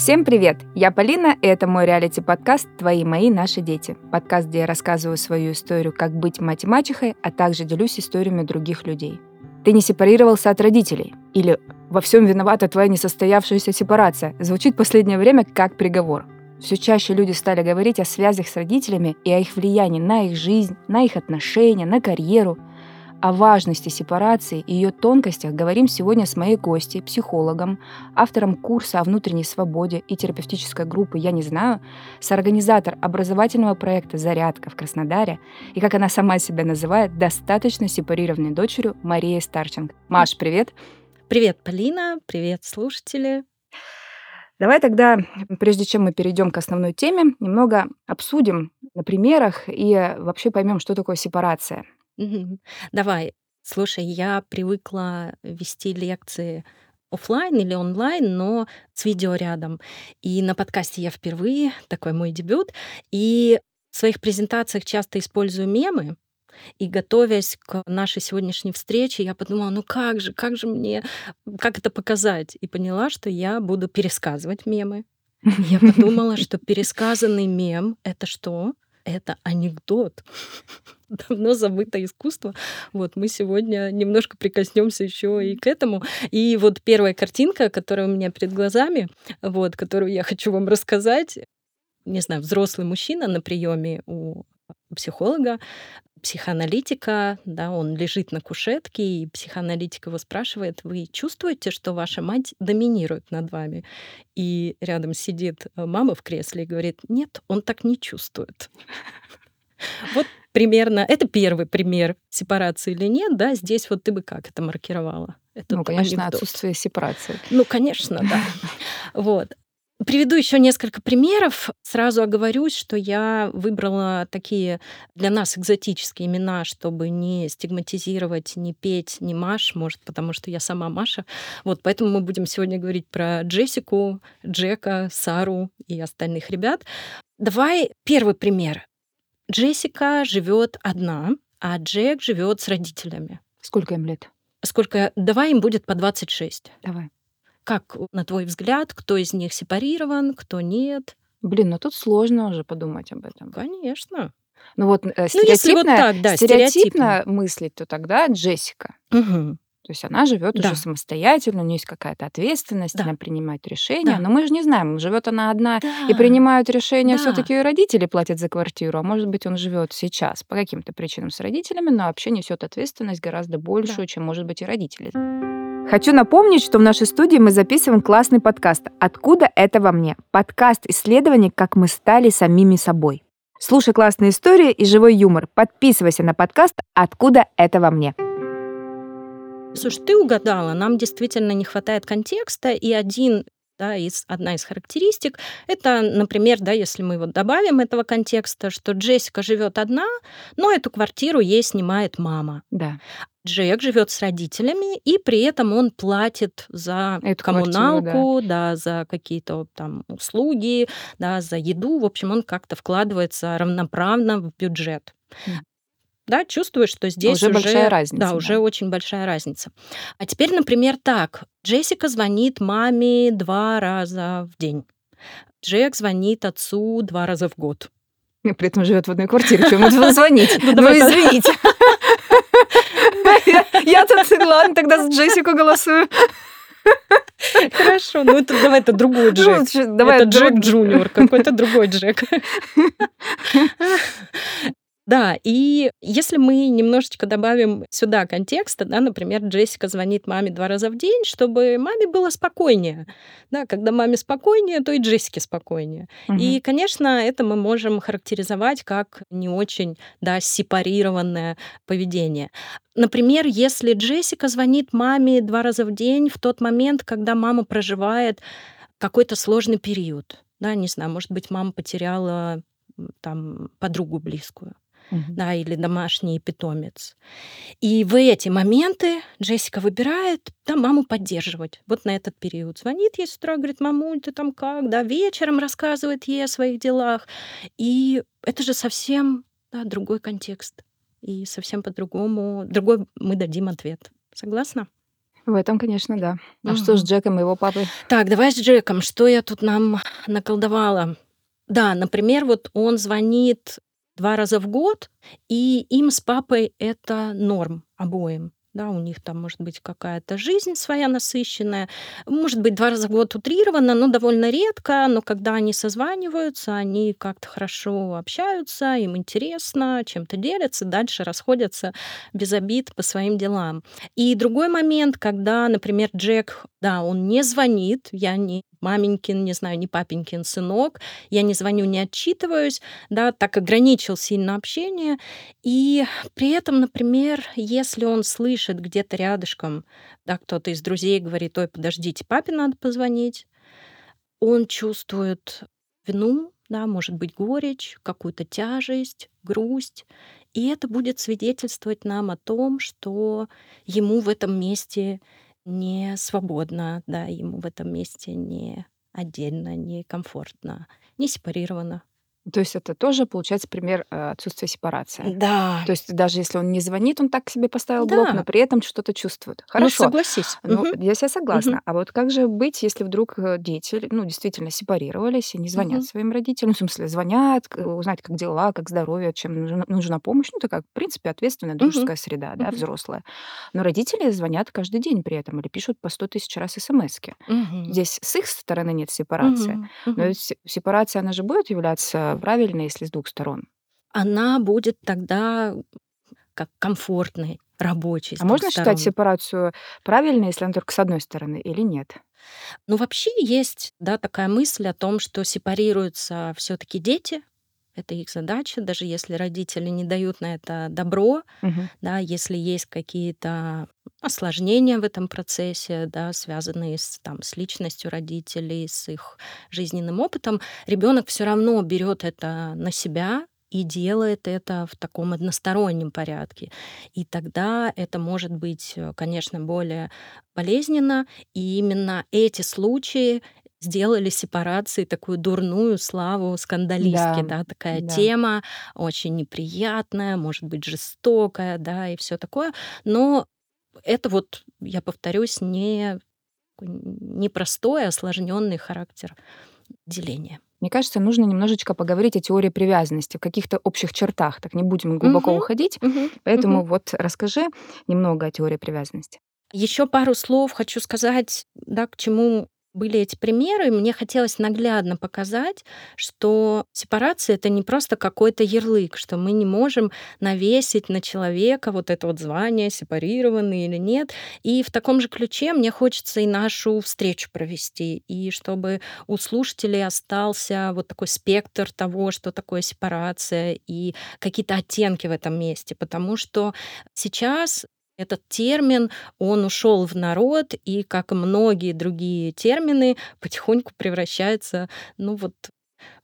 Всем привет! Я Полина, и это мой реалити-подкаст «Твои, мои, наши дети». Подкаст, где я рассказываю свою историю, как быть мать и мачехой, а также делюсь историями других людей. Ты не сепарировался от родителей? Или во всем виновата твоя несостоявшаяся сепарация? Звучит в последнее время как приговор. Все чаще люди стали говорить о связях с родителями и о их влиянии на их жизнь, на их отношения, на карьеру – о важности сепарации и ее тонкостях говорим сегодня с моей гостьей, психологом, автором курса о внутренней свободе и терапевтической группы «Я не знаю», соорганизатор образовательного проекта «Зарядка» в Краснодаре и, как она сама себя называет, достаточно сепарированной дочерью Мария Старченко. Маш, привет! Привет, Полина! Привет, слушатели! Давай тогда, прежде чем мы перейдем к основной теме, немного обсудим на примерах и вообще поймем, что такое сепарация – Мгм. Давай. Слушай, я привыкла вести лекции оффлайн или онлайн, но с видео рядом. И на подкасте я впервые, такой мой дебют. И в своих презентациях часто использую мемы. И готовясь к нашей сегодняшней встрече, я подумала, ну как же, как же мне, как это показать? И поняла, что я буду пересказывать мемы. Я подумала, что пересказанный мем — это что? это анекдот. Давно забытое искусство. Вот мы сегодня немножко прикоснемся еще и к этому. И вот первая картинка, которая у меня перед глазами, вот, которую я хочу вам рассказать, не знаю, взрослый мужчина на приеме у психолога, психоаналитика, да, он лежит на кушетке, и психоаналитик его спрашивает, вы чувствуете, что ваша мать доминирует над вами? И рядом сидит э, мама в кресле и говорит, нет, он так не чувствует. Вот примерно, это первый пример сепарации или нет, да, здесь вот ты бы как это маркировала? Это ну, конечно, анекдот. отсутствие сепарации. Ну, конечно, да. Вот. Приведу еще несколько примеров. Сразу оговорюсь, что я выбрала такие для нас экзотические имена, чтобы не стигматизировать, не петь, не Маш, может, потому что я сама Маша. Вот, поэтому мы будем сегодня говорить про Джессику, Джека, Сару и остальных ребят. Давай первый пример. Джессика живет одна, а Джек живет с родителями. Сколько им лет? Сколько? Давай им будет по 26. Давай. Как, на твой взгляд, кто из них сепарирован, кто нет? Блин, ну тут сложно уже подумать об этом. Конечно. Ну вот э, стереотипно, ну, если вот так, да, стереотипно мыслить, то тогда Джессика. Угу. То есть она живет да. уже самостоятельно, у нее есть какая-то ответственность, да. она принимает решения. Да. Но мы же не знаем, живет она одна да. и принимают решения, да. все-таки родители платят за квартиру, а может быть, он живет сейчас по каким-то причинам с родителями, но вообще несет ответственность гораздо большую, да. чем, может быть, и родители. Хочу напомнить, что в нашей студии мы записываем классный подкаст «Откуда это во мне?» Подкаст исследований, как мы стали самими собой. Слушай классные истории и живой юмор. Подписывайся на подкаст «Откуда это во мне?» Слушай, ты угадала, нам действительно не хватает контекста, и один да, из, одна из характеристик. Это, например, да, если мы вот добавим этого контекста, что Джессика живет одна, но эту квартиру ей снимает мама. Да. Джек живет с родителями, и при этом он платит за Эту коммуналку, квартиру, да. да, за какие-то там услуги, да, за еду. В общем, он как-то вкладывается равноправно в бюджет да, чувствуешь, что здесь уже, уже большая разница. Да, да, уже очень большая разница. А теперь, например, так. Джессика звонит маме два раза в день. Джек звонит отцу два раза в год. И при этом живет в одной квартире. Чему ему звонить? Ну, ну извините. Я тут, ладно, тогда с Джессику голосую. Хорошо, ну это давай это другой ну, Джек. давай это Джек Джуниор, какой-то другой Джек. Да, и если мы немножечко добавим сюда контекста, да, например, Джессика звонит маме два раза в день, чтобы маме было спокойнее. Да, когда маме спокойнее, то и Джессике спокойнее. Угу. И, конечно, это мы можем характеризовать как не очень да, сепарированное поведение. Например, если Джессика звонит маме два раза в день в тот момент, когда мама проживает какой-то сложный период, да, не знаю, может быть, мама потеряла там подругу близкую, угу. да, или домашний питомец. И в эти моменты Джессика выбирает да, маму поддерживать. Вот на этот период. Звонит ей с утра, говорит, мамуль, ты там как? Да, вечером рассказывает ей о своих делах. И это же совсем да, другой контекст. И совсем по-другому, другой мы дадим ответ. Согласна? В этом, конечно, да. А что с. Джеком и его папой? Так, давай с Джеком. Что я тут нам наколдовала? Да, например, вот он звонит 2 раза в год, и им с папой это норм обоим. Да, у них там может быть какая-то жизнь своя насыщенная. Может быть, 2 раза в год утрированно, но довольно редко. Но когда они созваниваются, они как-то хорошо общаются, им интересно, чем-то делятся, дальше расходятся без обид по своим делам. И другой момент, когда, например, Джек, да, он не звонит, я не маменькин, не знаю, не папенькин сынок, я не звоню, не отчитываюсь, да, так ограничил сильно общение. И при этом, например, если он слышит где-то рядышком, да, кто-то из друзей говорит, ой, подождите, папе надо позвонить, он чувствует вину, да, может быть, горечь, какую-то тяжесть, грусть. И это будет свидетельствовать нам о том, что ему в этом месте не свободно, да, ему в этом месте не отдельно, не комфортно, не сепарировано. То есть это тоже, получается, пример э, отсутствия сепарации. Да, То есть даже если он не звонит, он так себе поставил блок, но да, при этом что-то чувствует. ну Хорошо. согласись. Ну, Мгм, я себя согласна. А вот как же быть, если вдруг э, дети, ну, действительно сепарировались и не звонят мгм, своим родителям? В смысле, звонят, узнать, как дела, как здоровье, чем нужна, нужна помощь. Ну, такая, в принципе, ответственная дружеская среда, да, мгм, взрослая. Но родители звонят каждый день при этом или пишут по сто тысяч раз смс мгм, Здесь с их стороны нет сепарации. мгм, Но ведь се- сепарация, она же будет являться правильной, если с двух сторон. Она будет тогда как комфортной, рабочей А можно считать сторон. сепарацию правильной, если она только с одной стороны, или нет? Ну, вообще есть, да, такая мысль о том, что сепарируются все таки дети. Это их задача, даже если родители не дают на это добро, Мгм. да, если есть какие-то осложнения в этом процессе, да, связанные с, там, с личностью родителей, с их жизненным опытом, ребенок все равно берет это на себя и делает это в таком одностороннем порядке. И тогда это может быть, э, конечно, более болезненно. И именно эти случаи сделали сепарации такую дурную славу скандалистки, Да, да, такая да. тема очень неприятная, может быть, жестокая, да, и все такое. Но это вот, я повторюсь, не непростой, осложненный характер деления. Мне кажется, нужно немножечко поговорить о теории привязанности в каких-то общих чертах. Так не будем глубоко Мгм, уходить. мгм, Поэтому мгм. вот расскажи немного о теории привязанности. Еще пару слов хочу сказать, да, к чему были эти примеры. Мне хотелось наглядно показать, что сепарация это не просто какой-то ярлык, что мы не можем навесить на человека вот это вот звание, сепарированный или нет. И в таком же ключе мне хочется и нашу встречу провести, и чтобы у слушателей остался вот такой спектр того, что такое сепарация, и какие-то оттенки в этом месте. Потому что сейчас этот термин, он ушел в народ, и, как и многие другие термины, потихоньку превращается, ну вот,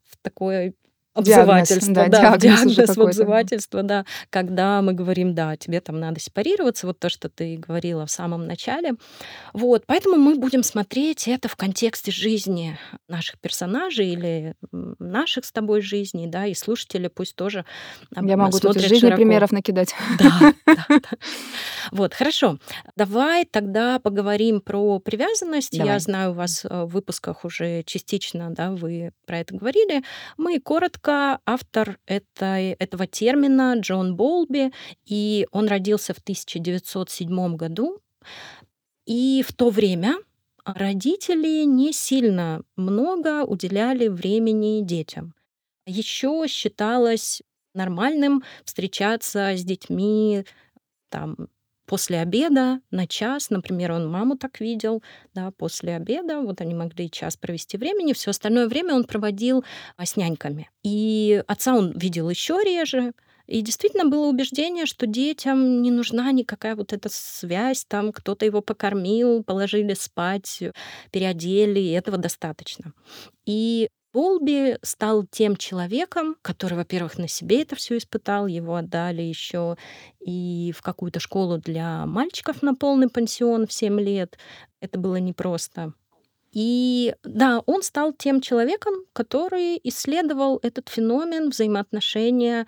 в такое Диагноз, обзывательство, да, да, в диагноз диагноз, в обзывательство, да, когда мы говорим, да, тебе там надо сепарироваться, вот то, что ты говорила в самом начале. Вот, поэтому мы будем смотреть это в контексте жизни наших персонажей или наших с тобой жизней, да, и слушатели пусть тоже Я могу тут из жизни широко. примеров накидать. Да, да, да. Вот, хорошо. Давай тогда поговорим про привязанность. Я Давай. знаю, у вас э, в выпусках уже частично, да, вы про это говорили. Мы коротко. Автор этой, этого термина Джон Болби, и он родился в 1907 году. И в то время родители не сильно много уделяли времени детям. Еще считалось нормальным встречаться с детьми там после обеда на час, например, он маму так видел, да, после обеда, вот они могли час провести времени, все остальное время он проводил а, с няньками. И отца он видел еще реже, и действительно было убеждение, что детям не нужна никакая вот эта связь, там кто-то его покормил, положили спать, переодели, и этого достаточно. И Болби стал тем человеком, который, во-первых, на себе это все испытал, его отдали еще и в какую-то школу для мальчиков на полный пансион в 7 лет. Это было непросто. И да, он стал тем человеком, который исследовал этот феномен взаимоотношения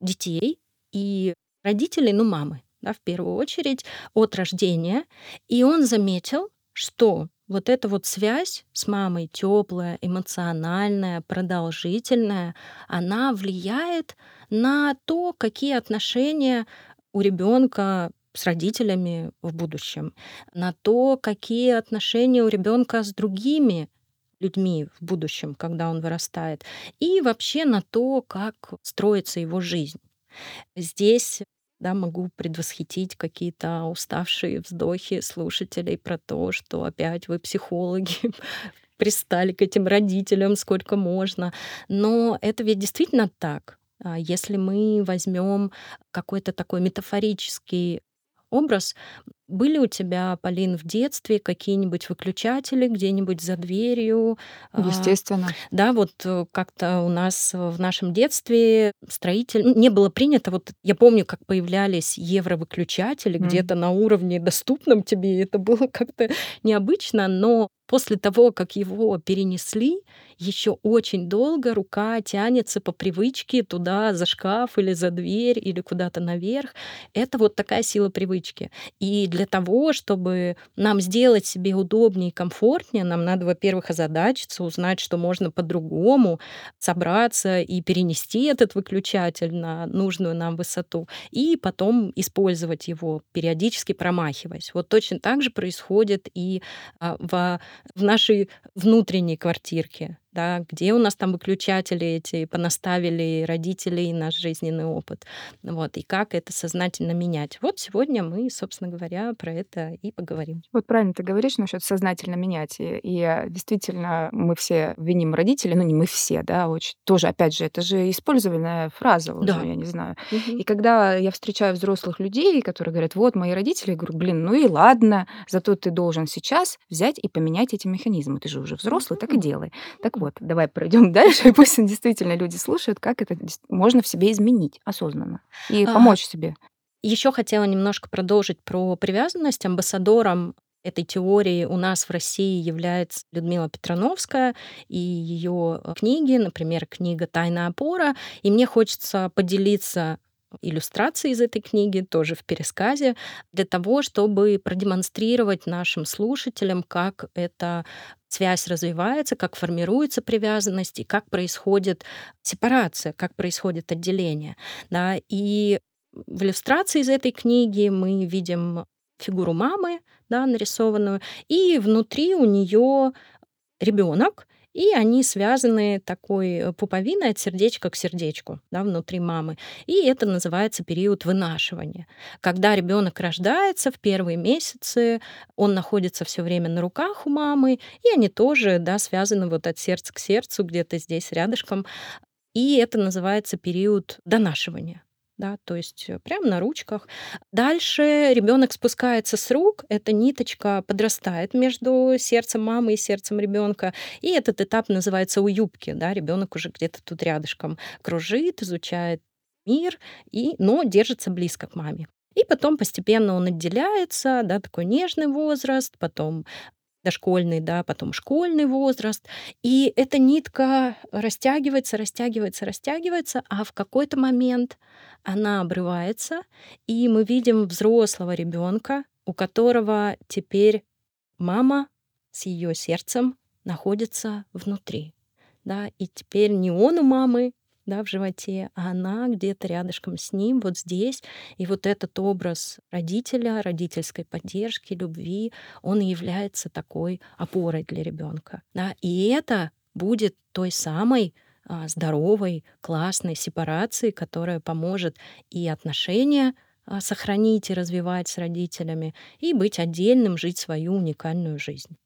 детей и родителей, ну, мамы. да, в первую очередь, от рождения. И он заметил, что вот эта вот связь с мамой, теплая, эмоциональная, продолжительная, она влияет на то, какие отношения у ребенка с родителями в будущем, на то, какие отношения у ребенка с другими людьми в будущем, когда он вырастает, и вообще на то, как строится его жизнь. Здесь да, могу предвосхитить какие-то уставшие вздохи слушателей про то, что опять вы психологи, пристали к этим родителям сколько можно. Но это ведь действительно так. А если мы возьмем какой-то такой метафорический образ. Были у тебя, Полин, в детстве какие-нибудь выключатели где-нибудь за дверью? А, Естественно. Да, вот э, как-то у нас в нашем детстве строитель... Ну, не было принято, вот я помню, как появлялись евровыключатели mm. где-то на уровне доступном тебе, это было как-то необычно, но после того, как его перенесли, еще очень долго рука тянется по привычке туда за шкаф или за дверь или куда-то наверх. Это вот такая сила привычки. И для того, чтобы нам сделать себе удобнее и комфортнее, нам надо, во-первых, озадачиться, узнать, что можно по-другому собраться и перенести этот выключатель на нужную нам высоту, и потом использовать его, периодически промахиваясь. Вот точно так же происходит и а, в, в нашей внутренней квартирке да, где у нас там выключатели эти понаставили родители и наш жизненный опыт, вот, и как это сознательно менять. Вот сегодня мы, собственно говоря, про это и поговорим. Вот правильно ты говоришь насчет сознательно менять, и, и действительно мы все виним родителей, ну не мы все, да, очень, тоже, опять же, это же использованная фраза уже, да. я не знаю. Угу. И когда я встречаю взрослых людей, которые говорят, вот мои родители, я говорю, блин, ну и ладно, зато ты должен сейчас взять и поменять эти механизмы, ты же уже взрослый, так и делай. Так вот, давай пройдем дальше, и пусть действительно люди слушают, как это можно в себе изменить осознанно и а, помочь себе. Еще хотела немножко продолжить про привязанность. Амбассадором этой теории у нас в России является Людмила Петрановская и ее книги, например, книга «Тайная опора». И мне хочется поделиться иллюстрации из этой книги, тоже в пересказе, для того, чтобы продемонстрировать нашим слушателям, как эта связь развивается, как формируется привязанность и как происходит сепарация, как происходит отделение. Да? И в иллюстрации из этой книги мы видим фигуру мамы, да, нарисованную, и внутри у нее ребенок, и они связаны такой э, пуповиной от сердечка к сердечку да, внутри мамы. И это называется период вынашивания. Когда ребенок рождается в первые месяцы, он находится все время на руках у мамы, и они тоже да, связаны вот от сердца к сердцу, где-то здесь рядышком. И это называется период донашивания да, то есть э, прямо на ручках. Дальше ребенок спускается с рук, эта ниточка подрастает между сердцем мамы и сердцем ребенка, и этот этап называется у юбки, да, ребенок уже где-то тут рядышком кружит, изучает мир, и, но держится близко к маме. И потом постепенно он отделяется, да, такой нежный возраст, потом дошкольный, да, потом школьный возраст. И эта нитка растягивается, растягивается, растягивается, а в какой-то момент она обрывается, и мы видим взрослого ребенка, у которого теперь мама с ее сердцем находится внутри. Да, и теперь не он у мамы, да, в животе, а она где-то рядышком с ним, вот здесь. И вот этот образ родителя, родительской поддержки, любви, он и является такой опорой для ребенка. Да? И это будет той самой а, здоровой, классной сепарации, которая поможет и отношения а, сохранить и развивать с родителями, и быть отдельным, жить свою уникальную жизнь.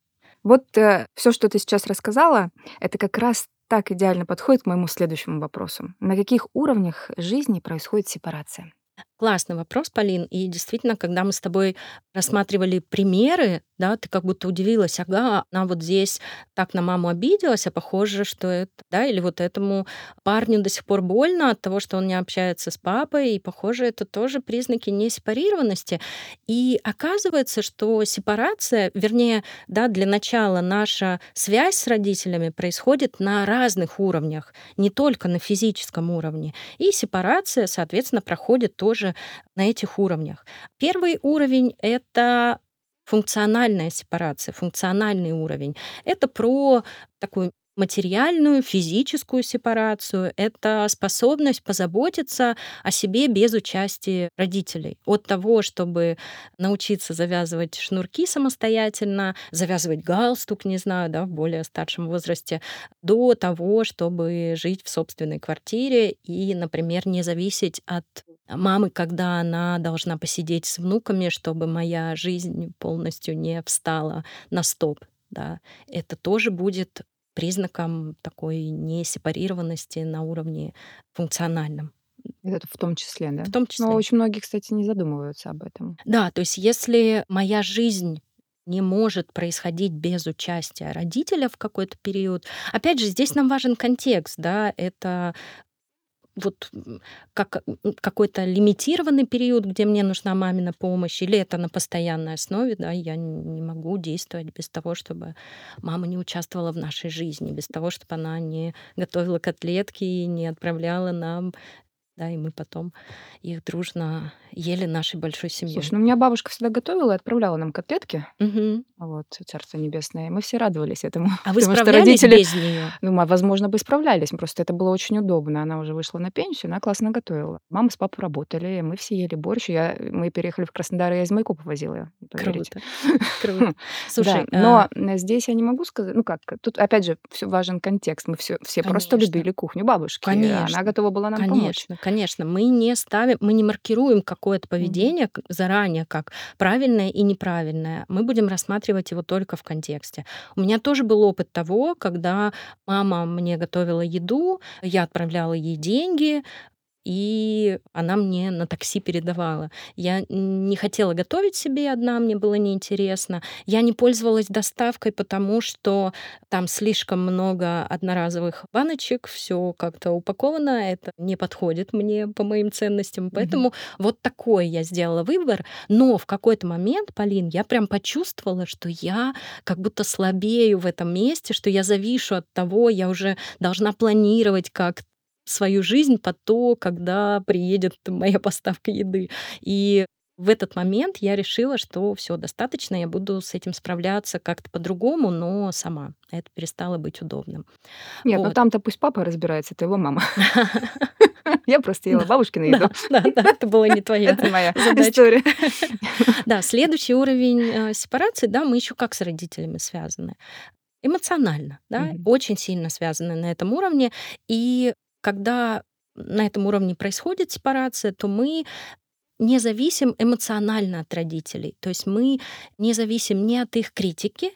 Вот э, все, что ты сейчас рассказала, это как раз так идеально подходит к моему следующему вопросу. На каких уровнях жизни происходит сепарация? Классный вопрос, Полин. И действительно, когда мы с тобой рассматривали примеры, да, ты как будто удивилась, ага, она вот здесь так на маму обиделась, а похоже, что это, да, или вот этому парню до сих пор больно от того, что он не общается с папой, и похоже, это тоже признаки несепарированности. И оказывается, что сепарация, вернее, да, для начала наша связь с родителями происходит на разных уровнях, не только на физическом уровне. И сепарация, соответственно, проходит тоже тоже на этих уровнях. Первый уровень — это функциональная сепарация, функциональный уровень. Это про такую материальную, физическую сепарацию. Это способность позаботиться о себе без участия родителей. От того, чтобы научиться завязывать шнурки самостоятельно, завязывать галстук, не знаю, да, в более старшем возрасте, до того, чтобы жить в собственной квартире и, например, не зависеть от мамы, когда она должна посидеть с внуками, чтобы моя жизнь полностью не встала на стоп. Да, это тоже будет признаком такой несепарированности на уровне функциональном. Это в том числе, да? В том числе. Но очень многие, кстати, не задумываются об этом. Да, то есть если моя жизнь не может происходить без участия родителя в какой-то период. Опять же, здесь нам важен контекст, да, это вот как какой-то лимитированный период, где мне нужна мамина помощь, или это на постоянной основе, да, я не могу действовать без того, чтобы мама не участвовала в нашей жизни, без того, чтобы она не готовила котлетки и не отправляла нам да, и мы потом их дружно ели нашей большой семьей. Слушай, ну у меня бабушка всегда готовила и отправляла нам котлетки. Мгм. Вот, царство небесное. Мы все радовались этому. А вы Потому что справлялись родители, без нее? ну, мы, возможно, бы справлялись, просто это было очень удобно. Она уже вышла на пенсию, она классно готовила. Мама с папой работали, мы все ели борщ. Я, мы переехали в Краснодар, и я из Майкопа возила, поверите. Круто. Круто. Слушай, Да, а, но здесь я не могу сказать, ну как, тут опять же все важен контекст. Мы все, все просто Конечно. любили кухню бабушки. Конечно. Она готова была нам помочь. Конечно, конечно. Мы не ставим, мы не маркируем какое-то поведение заранее как правильное и неправильное. Мы будем рассматривать его только в контексте. У меня тоже был опыт того, когда мама мне готовила еду, я отправляла ей деньги, и она мне на такси передавала. Я не хотела готовить себе одна, мне было неинтересно. Я не пользовалась доставкой, потому что там слишком много одноразовых баночек, все как-то упаковано, это не подходит мне по моим ценностям. Поэтому вот такой я сделала выбор. Но в какой-то момент, Полин, я прям почувствовала, что я как будто слабею в этом месте, что я завишу от того, я уже должна планировать как свою жизнь под то, когда приедет моя поставка еды. И в этот момент я решила, что все достаточно, я буду с этим справляться как-то по-другому, но сама. Это перестало быть удобным. Нет, ну Вот. там-то пусть папа разбирается, это его мама. Я просто ела бабушкину еду. Да, да, это была не твоя Это моя история. Да, следующий уровень э, сепарации, да, мы еще как с родителями связаны. Эмоционально, да, очень сильно связаны на этом уровне. И когда на этом уровне происходит сепарация, то мы не зависим эмоционально от родителей. То есть мы не зависим ни от их критики,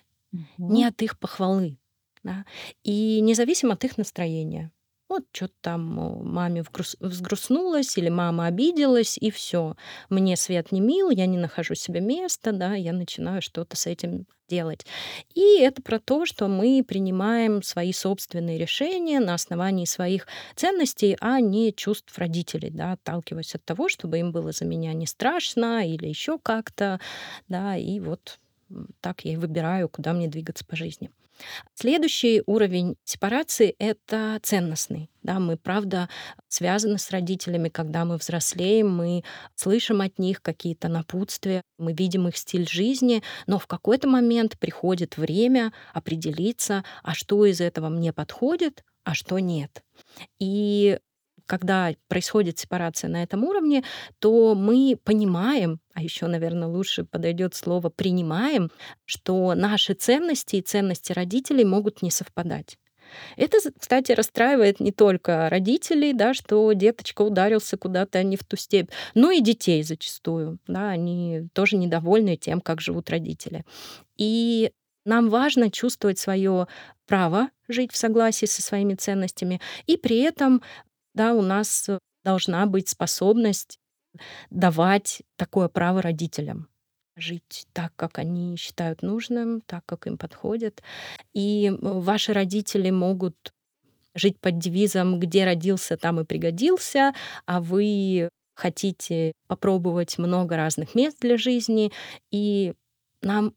ни от их похвалы. Да? И не зависим от их настроения. Вот что-то там маме взгрустнулось или мама обиделась, и все. Мне свет не мил, я не нахожу себе места, да, я начинаю что-то с этим делать. И это про то, что мы принимаем свои собственные решения на основании своих ценностей, а не чувств родителей, да, отталкиваясь от того, чтобы им было за меня не страшно или еще как-то, да, и вот так я и выбираю, куда мне двигаться по жизни. Следующий уровень сепарации — это ценностный. Да, мы, правда, связаны с родителями, когда мы взрослеем, мы слышим от них какие-то напутствия, мы видим их стиль жизни, но в какой-то момент приходит время определиться, а что из этого мне подходит, а что нет. И когда происходит сепарация на этом уровне, то мы понимаем, а еще, наверное, лучше подойдет слово принимаем, что наши ценности и ценности родителей могут не совпадать. Это, кстати, расстраивает не только родителей, да, что деточка ударился куда-то не в ту степь, но и детей зачастую. Да, они тоже недовольны тем, как живут родители. И нам важно чувствовать свое право жить в согласии со своими ценностями, и при этом да, у нас э, должна быть способность давать такое право родителям жить так, как они считают нужным, так, как им подходит. И ваши родители могут жить под девизом «где родился, там и пригодился», а вы хотите попробовать много разных мест для жизни, и нам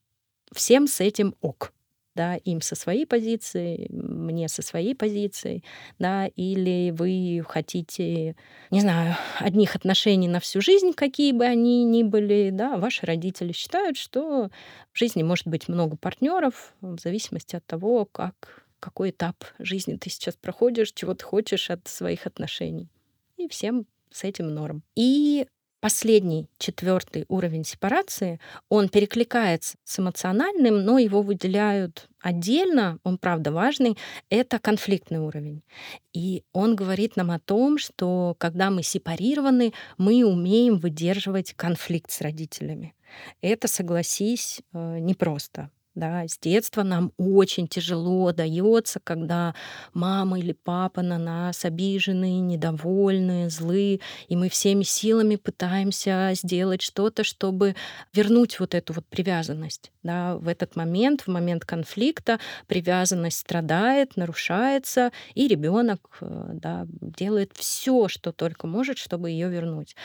всем с этим ок. Да, им со своей позиции, мне со своей позиции, да, или вы хотите, не знаю, одних отношений на всю жизнь, какие бы они ни были, да, ваши родители считают, что в жизни может быть много партнеров в зависимости от того, как какой этап жизни ты сейчас проходишь, чего ты хочешь от своих отношений. И всем с этим норм. И Последний, четвертый уровень сепарации, он перекликается с эмоциональным, но его выделяют отдельно, он правда важный, это конфликтный уровень. И он говорит нам о том, что когда мы сепарированы, мы умеем выдерживать конфликт с родителями. Это, согласись, э, непросто. Да, с детства нам очень тяжело дается, когда мама или папа на нас обижены, недовольны, злы, и мы всеми силами пытаемся сделать что-то, чтобы вернуть вот эту вот привязанность. Да, в этот момент, в момент конфликта, привязанность страдает, нарушается, и ребенок э, да, делает все, что только может, чтобы ее вернуть.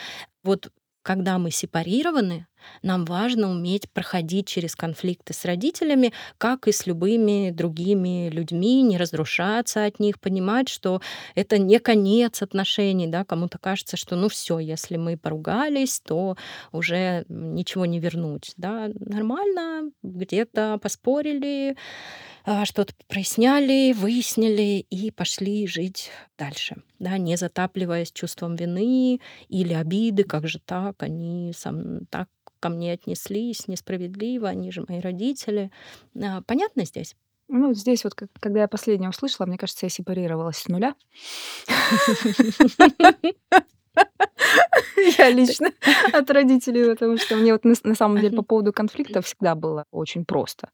Вот когда мы сепарированы, нам важно уметь проходить через конфликты с родителями, как и с любыми другими людьми, не разрушаться от них, понимать, что это не конец отношений, да, кому-то кажется, что ну все, если мы поругались, то уже ничего не вернуть, да, нормально, где-то поспорили, а, что-то проясняли, выяснили и пошли жить дальше, да, не затапливаясь чувством вины или обиды, как же так, они сам так ко мне отнеслись несправедливо, они же мои родители. А, понятно здесь? Ну, здесь вот, когда я последнее услышала, мне кажется, я сепарировалась с нуля. Я лично от родителей, потому что мне вот на, на самом деле по поводу конфликта всегда было очень просто.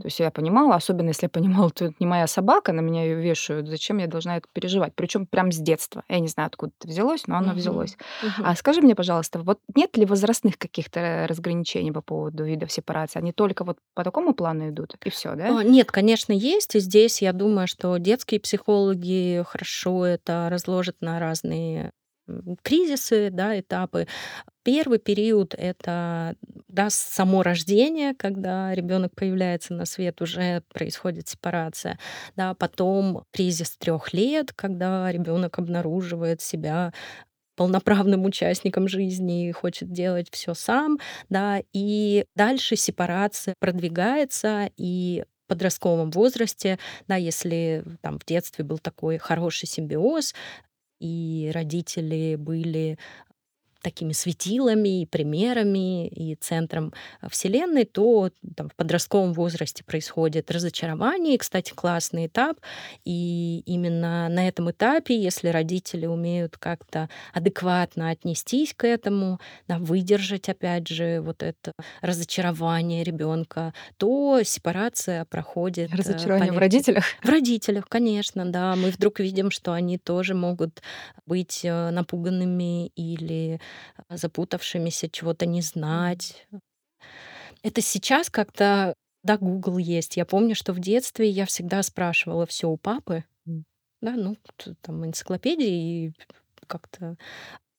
То есть я понимала, особенно если я понимала, что это не моя собака, на меня ее вешают, зачем я должна это переживать? Причем прям с детства. Я не знаю, откуда это взялось, но оно взялось. А скажи мне, пожалуйста, вот нет ли возрастных каких-то разграничений по поводу видов сепарации? Они только вот по такому плану идут, и все, да? Нет, конечно, есть. И здесь я думаю, что детские психологи хорошо это разложат на разные кризисы, да, этапы. Первый период это да, само рождение, когда ребенок появляется на свет, уже происходит сепарация. Да, потом кризис трех лет, когда ребенок обнаруживает себя полноправным участником жизни и хочет делать все сам, да, и дальше сепарация продвигается, и подростковом возрасте, да, если там в детстве был такой хороший симбиоз, и родители были такими светилами и примерами и центром э, Вселенной, то там, в подростковом возрасте происходит разочарование. И, кстати, классный этап. И именно на этом этапе, если родители умеют как-то адекватно отнестись к этому, да, выдержать, опять же, вот это разочарование ребенка, то сепарация проходит. Э, разочарование полегче. в родителях? В родителях, конечно, да. Мы вдруг видим, что они тоже могут быть э, напуганными или запутавшимися, чего-то не знать. Это сейчас как-то, да, Google есть. Я помню, что в детстве я всегда спрашивала все у папы, да, ну, там энциклопедии и как-то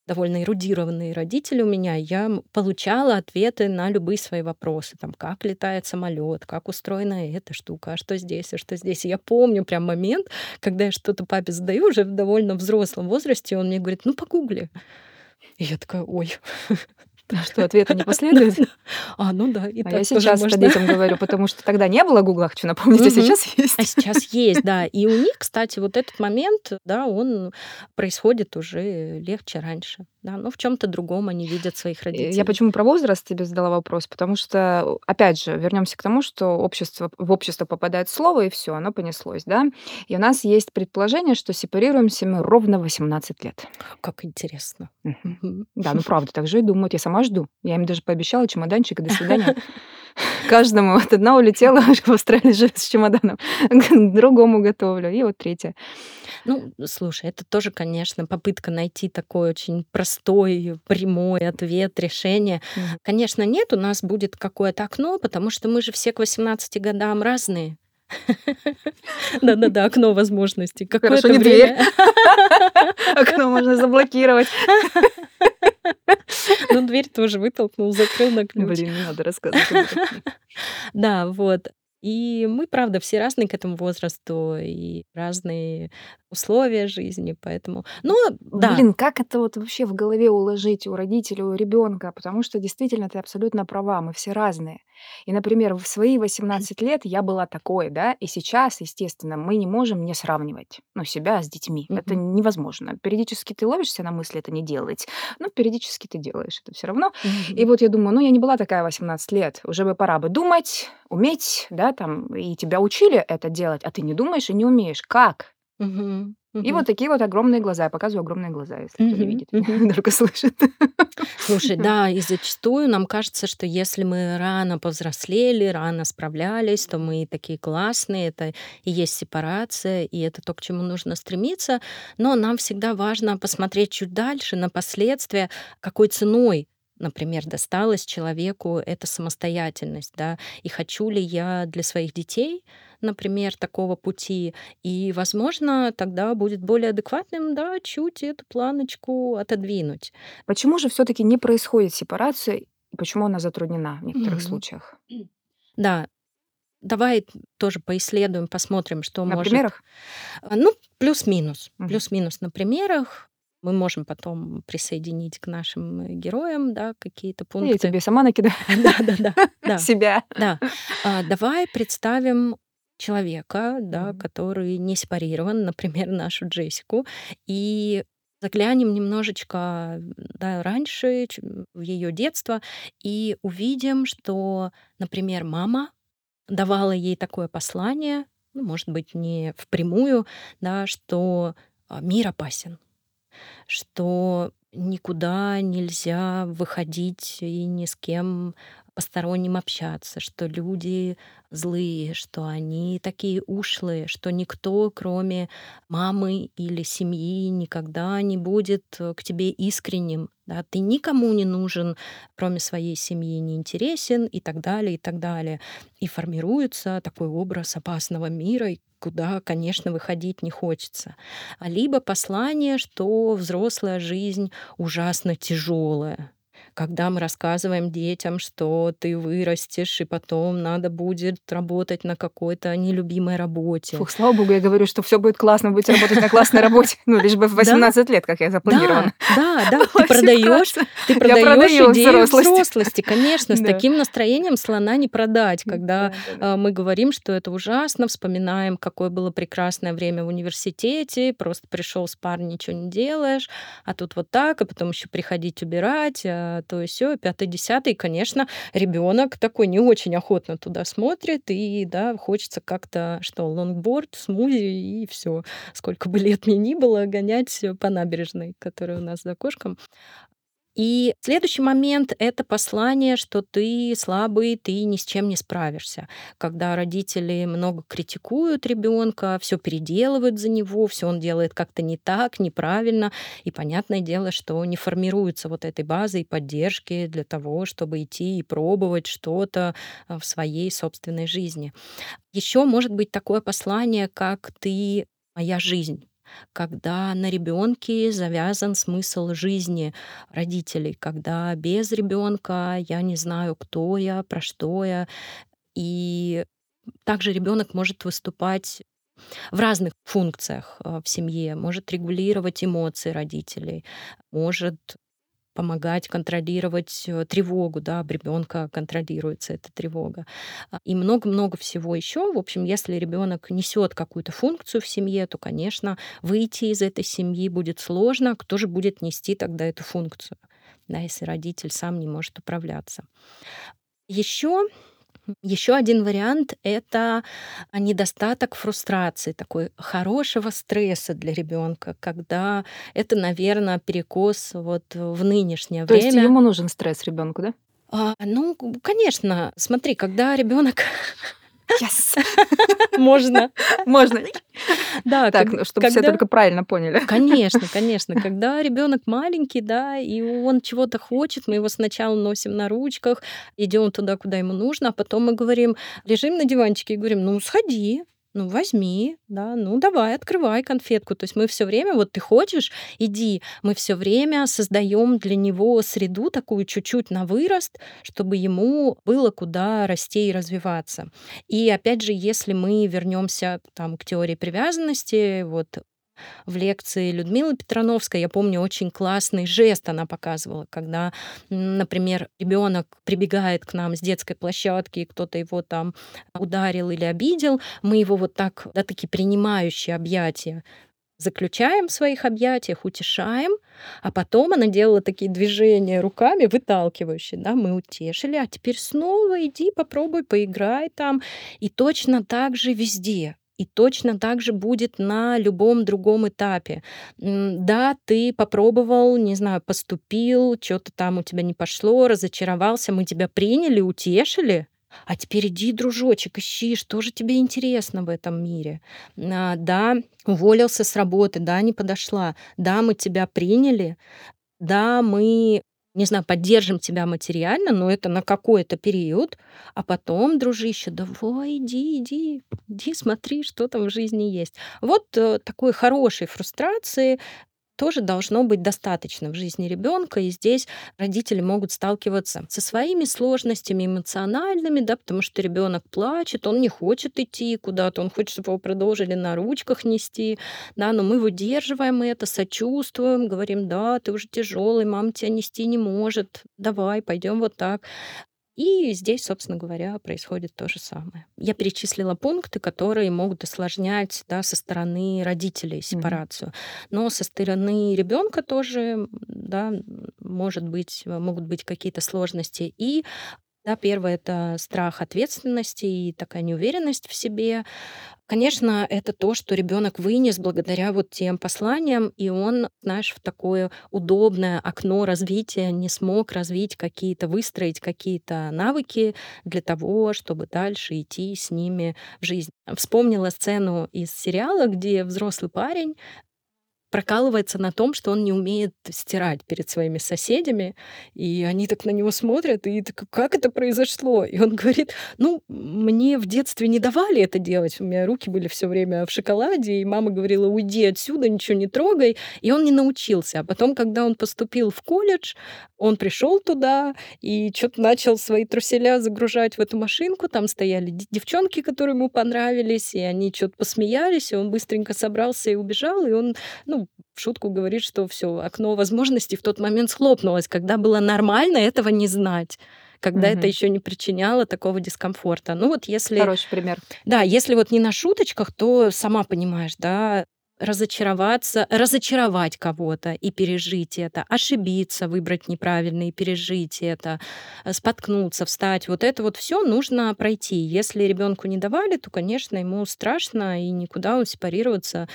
довольно эрудированные родители у меня, я получала ответы на любые свои вопросы. Там, как летает самолет, как устроена эта штука, а что здесь, а что здесь. И я помню прям момент, когда я что-то папе задаю уже в довольно взрослом возрасте, он мне говорит, ну, погугли. И я такая, ой, а что, ответа не последует? А, ну да. И а я сейчас можно. детям говорю, потому что тогда не было Гугла, хочу напомнить, а сейчас есть. А сейчас есть, да. И у них, кстати, вот этот момент, да, он происходит уже легче раньше. Да, но в чем-то другом они видят своих родителей. Я почему про возраст тебе задала вопрос? Потому что, опять же, вернемся к тому, что общество, в общество попадает слово, и все, оно понеслось, да? И у нас есть предположение, что сепарируемся мы ровно 18 лет. Как интересно. Да, ну правда, так же и думают. Я сама жду. Я им даже пообещала чемоданчик, и до свидания. Каждому. Вот одна улетела в Австралии живет с чемоданом, другому готовлю. И вот третья. Ну, слушай, это тоже, конечно, попытка найти такой очень простой, прямой ответ, решение. Mm-hmm. Конечно, нет, у нас будет какое-то окно, потому что мы же все к 18 годам разные. Да-да-да, окно возможностей. Хорошо, не дверь. Окно можно заблокировать. Ну, дверь тоже вытолкнул, закрыл на ключ. Блин, не надо рассказывать. Да, вот. И мы, правда, все разные к этому возрасту и разные условия жизни, поэтому, ну, да. Блин, как это вот вообще в голове уложить у родителей, у ребенка? Потому что действительно ты абсолютно права, мы все разные. И, например, в свои 18 лет я была такой, да, и сейчас, естественно, мы не можем не сравнивать, ну, себя с детьми. Это Мгм. невозможно. Периодически ты ловишься на мысли это не делать, но периодически ты делаешь это все равно. И Мгм. вот я думаю, ну, я не была такая 18 лет, уже бы пора бы думать, уметь, да, там, и тебя учили это делать, а ты не думаешь и не умеешь. Как? Мгм. И Мгм. вот такие вот огромные глаза. Я показываю огромные глаза, если кто не Мгм. видит, Мгм. только слышит. Слушай, да, и зачастую нам кажется, что если мы рано повзрослели, рано справлялись, то мы такие классные, это и есть сепарация, и это то, к чему нужно стремиться. Но нам всегда важно посмотреть чуть дальше на последствия, какой ценой например, досталась человеку эта самостоятельность, да, и хочу ли я для своих детей, например, такого пути, и, возможно, тогда будет более адекватным, да, чуть эту планочку отодвинуть. Почему же все-таки не происходит сепарация и почему она затруднена в некоторых Мгм. случаях? Да, давай тоже поисследуем, посмотрим, что На может... примерах? А, Ну, плюс-минус. Мгм. Плюс-минус на примерах. Мы можем потом присоединить к нашим э, героям, да, какие-то Я пункты. тебе сама накидаю Да-да-да. Да, себя. да. А, Давай представим человека, да, Мгм. который не сепарирован, например, нашу Джессику, и заглянем немножечко да, раньше, в ее детство, и увидим, что, например, мама давала ей такое послание, ну, может быть, не впрямую, да, что а, мир опасен, что никуда нельзя выходить и ни с кем посторонним общаться, что люди злые, что они такие ушлые, что никто, кроме мамы или семьи, никогда не будет э, к тебе искренним. Да? Ты никому не нужен, кроме своей семьи, не интересен и так далее, и так далее. И формируется такой образ опасного мира, куда, конечно, выходить не хочется. Либо послание, что взрослая жизнь ужасно тяжелая. Когда мы рассказываем детям, что ты вырастешь, и потом надо будет работать на какой-то нелюбимой работе. Фух, слава богу, я говорю, что все будет классно, будете работать на классной работе. Ну, лишь бы в 18 лет, как я запланирована. Да, да. Ты продаешь, ты продаешь идею взрослости, конечно. С таким настроением слона не продать, когда Да, да, да. а, мы говорим, что это ужасно, вспоминаем, какое было прекрасное время в университете, просто пришел с парнем, ничего не делаешь, а тут вот так, и потом еще приходить убирать, а то все, пятый, десятый, конечно, ребенок такой не очень охотно туда смотрит, и да, хочется как-то, что, лонгборд, смузи, и все. Сколько бы лет мне ни было, гонять по набережной, которая у нас за окошком. И следующий момент— это послание, что ты слабый, ты ни с чем не справишься. Когда родители много критикуют ребенка, все переделывают за него, все он делает как-то не так, неправильно, и понятное дело, что не формируется вот этой базы и поддержки для того, чтобы идти и пробовать что-то а, в своей собственной жизни. Еще может быть такое послание, как ты моя жизнь когда на ребенке завязан смысл жизни родителей, когда без ребенка я не знаю, кто я, про что я. И также ребенок может выступать в разных функциях а, в семье, может регулировать эмоции родителей, может помогать контролировать э, тревогу, да, ребенка контролируется эта тревога. А, И много-много всего еще. В общем, если ребенок несет какую-то функцию в семье, то, конечно, выйти из этой семьи будет сложно. Кто же будет нести тогда эту функцию, да, если родитель сам не может управляться? Еще еще один вариант— это недостаток фрустрации, такой хорошего стресса для ребенка, когда это, наверное, перекос вот в нынешнее То есть время. ему нужен стресс ребенку, да? А, ну, конечно, смотри, когда ребенок Yes. можно, Можно. да, Так, как- чтобы все когда- только правильно поняли. Конечно, конечно. Когда ребенок маленький, да, и он чего-то хочет, мы его сначала носим на ручках, идем туда, куда ему нужно, а потом мы говорим, лежим на диванчике и говорим, ну сходи, ну, возьми, да, ну, давай, открывай конфетку. То есть мы все время, вот ты хочешь, иди. Мы все время создаем для него среду такую чуть-чуть на вырост, чтобы ему было куда расти и развиваться. И опять же, если мы вернемся там к теории привязанности, вот в лекции Людмилы Петрановской, я помню, очень классный жест она показывала, когда, например, ребенок прибегает к нам с детской площадки, и кто-то его там ударил или обидел, мы его вот так, да, такие принимающие объятия заключаем в своих объятиях, утешаем, а потом она делала такие движения руками, выталкивающие, да, мы утешили, а теперь снова иди, попробуй, поиграй там. И точно так же везде. И точно так же будет на любом другом этапе. Да, ты попробовал, не знаю, поступил, что-то там у тебя не пошло, разочаровался, мы тебя приняли, утешили, а теперь иди, дружочек, ищи, что же тебе интересно в этом мире. А, да, уволился с работы, да, не подошла. Да, мы тебя приняли. Да, мы не знаю, поддержим тебя материально, но это на какой-то период, а потом, дружище, давай, иди, иди, иди, смотри, что там в жизни есть. Вот э, такой хорошей фрустрации тоже должно быть достаточно в жизни ребенка, и здесь родители могут сталкиваться со своими сложностями эмоциональными, да, потому что ребенок плачет, он не хочет идти куда-то, он хочет, чтобы его продолжили на ручках нести, да, но мы выдерживаем это, сочувствуем, говорим, да, ты уже тяжелый, мама тебя нести не может, давай, пойдем вот так. И здесь, собственно говоря, происходит то же самое. Я перечислила пункты, которые могут осложнять да, со стороны родителей сепарацию. Mm-hmm. Но со стороны ребенка тоже да, может быть, могут быть какие-то сложности. И да, первое это страх ответственности и такая неуверенность в себе. Конечно, это то, что ребенок вынес благодаря вот тем посланиям, и он, знаешь, в такое удобное окно развития не смог развить какие-то, выстроить какие-то навыки для того, чтобы дальше идти с ними в жизнь. Вспомнила сцену из сериала, где взрослый парень прокалывается на том, что он не умеет стирать перед своими соседями, и они так на него смотрят, и так, как это произошло? И он говорит, ну, мне в детстве не давали это делать, у меня руки были все время в шоколаде, и мама говорила, уйди отсюда, ничего не трогай, и он не научился. А потом, когда он поступил в колледж, он пришел туда и что-то начал свои труселя загружать в эту машинку, там стояли девчонки, которые ему понравились, и они что-то посмеялись, и он быстренько собрался и убежал, и он, ну, в шутку говорит, что все, окно возможностей в тот момент схлопнулось, когда было нормально этого не знать когда угу. это еще не причиняло такого дискомфорта. Ну вот если... Хороший пример. Да, если вот не на шуточках, то сама понимаешь, да, разочароваться, разочаровать кого-то и пережить это, ошибиться, выбрать неправильно и пережить это, э, споткнуться, встать. Вот это вот все нужно пройти. Если ребенку не давали, то, конечно, ему страшно, и никуда он сепарироваться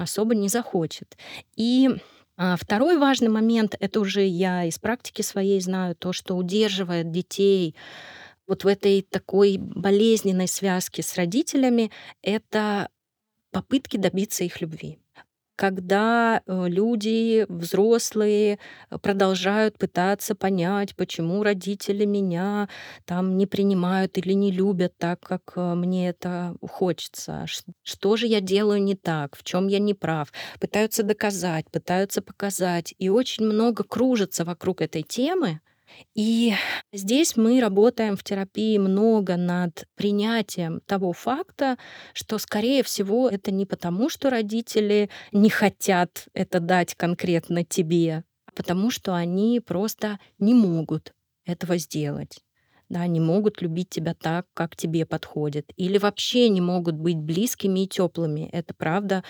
особо не захочет. И а, Второй важный момент, это уже я из практики своей знаю, то, что удерживает детей вот в этой такой болезненной связке с родителями, это попытки добиться их любви. Когда э, люди, взрослые, э, продолжают пытаться понять, почему родители меня там не принимают или не любят так, как э, мне это хочется, что же я делаю не так, в чем я не прав, пытаются доказать, пытаются показать, и очень много кружится вокруг этой темы, и здесь мы работаем в терапии много над принятием того факта, что, скорее всего, это не потому, что родители не хотят это дать конкретно тебе, а потому что они просто не могут этого сделать. Да, не могут любить тебя так, как тебе подходит. Или вообще не могут быть близкими и теплыми. Это правда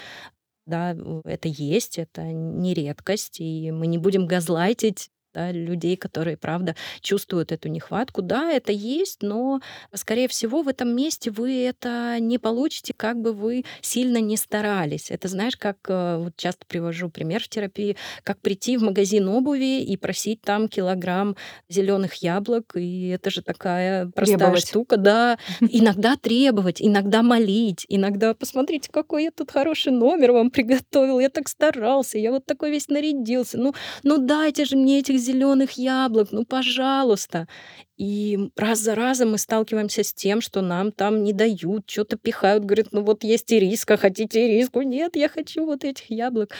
да, это есть, это не редкость, и мы не будем газлайтить да, людей, которые, правда, чувствуют эту нехватку. Да, это есть, но, скорее всего, в этом месте вы это не получите, как бы вы сильно не старались. Это, знаешь, как э, вот часто привожу пример в терапии, как прийти в магазин обуви и просить там килограмм зеленых яблок, и это же такая простая требовать. штука, да. Иногда требовать, иногда молить, иногда посмотрите, какой я тут хороший номер вам приготовил, я так старался, я вот такой весь нарядился. Ну, ну дайте же мне этих зеленых яблок, ну, пожалуйста. И раз за разом мы сталкиваемся с тем, что нам там не дают, что-то пихают, говорят, ну вот есть ириска, хотите ириску? Нет, я хочу вот этих яблок.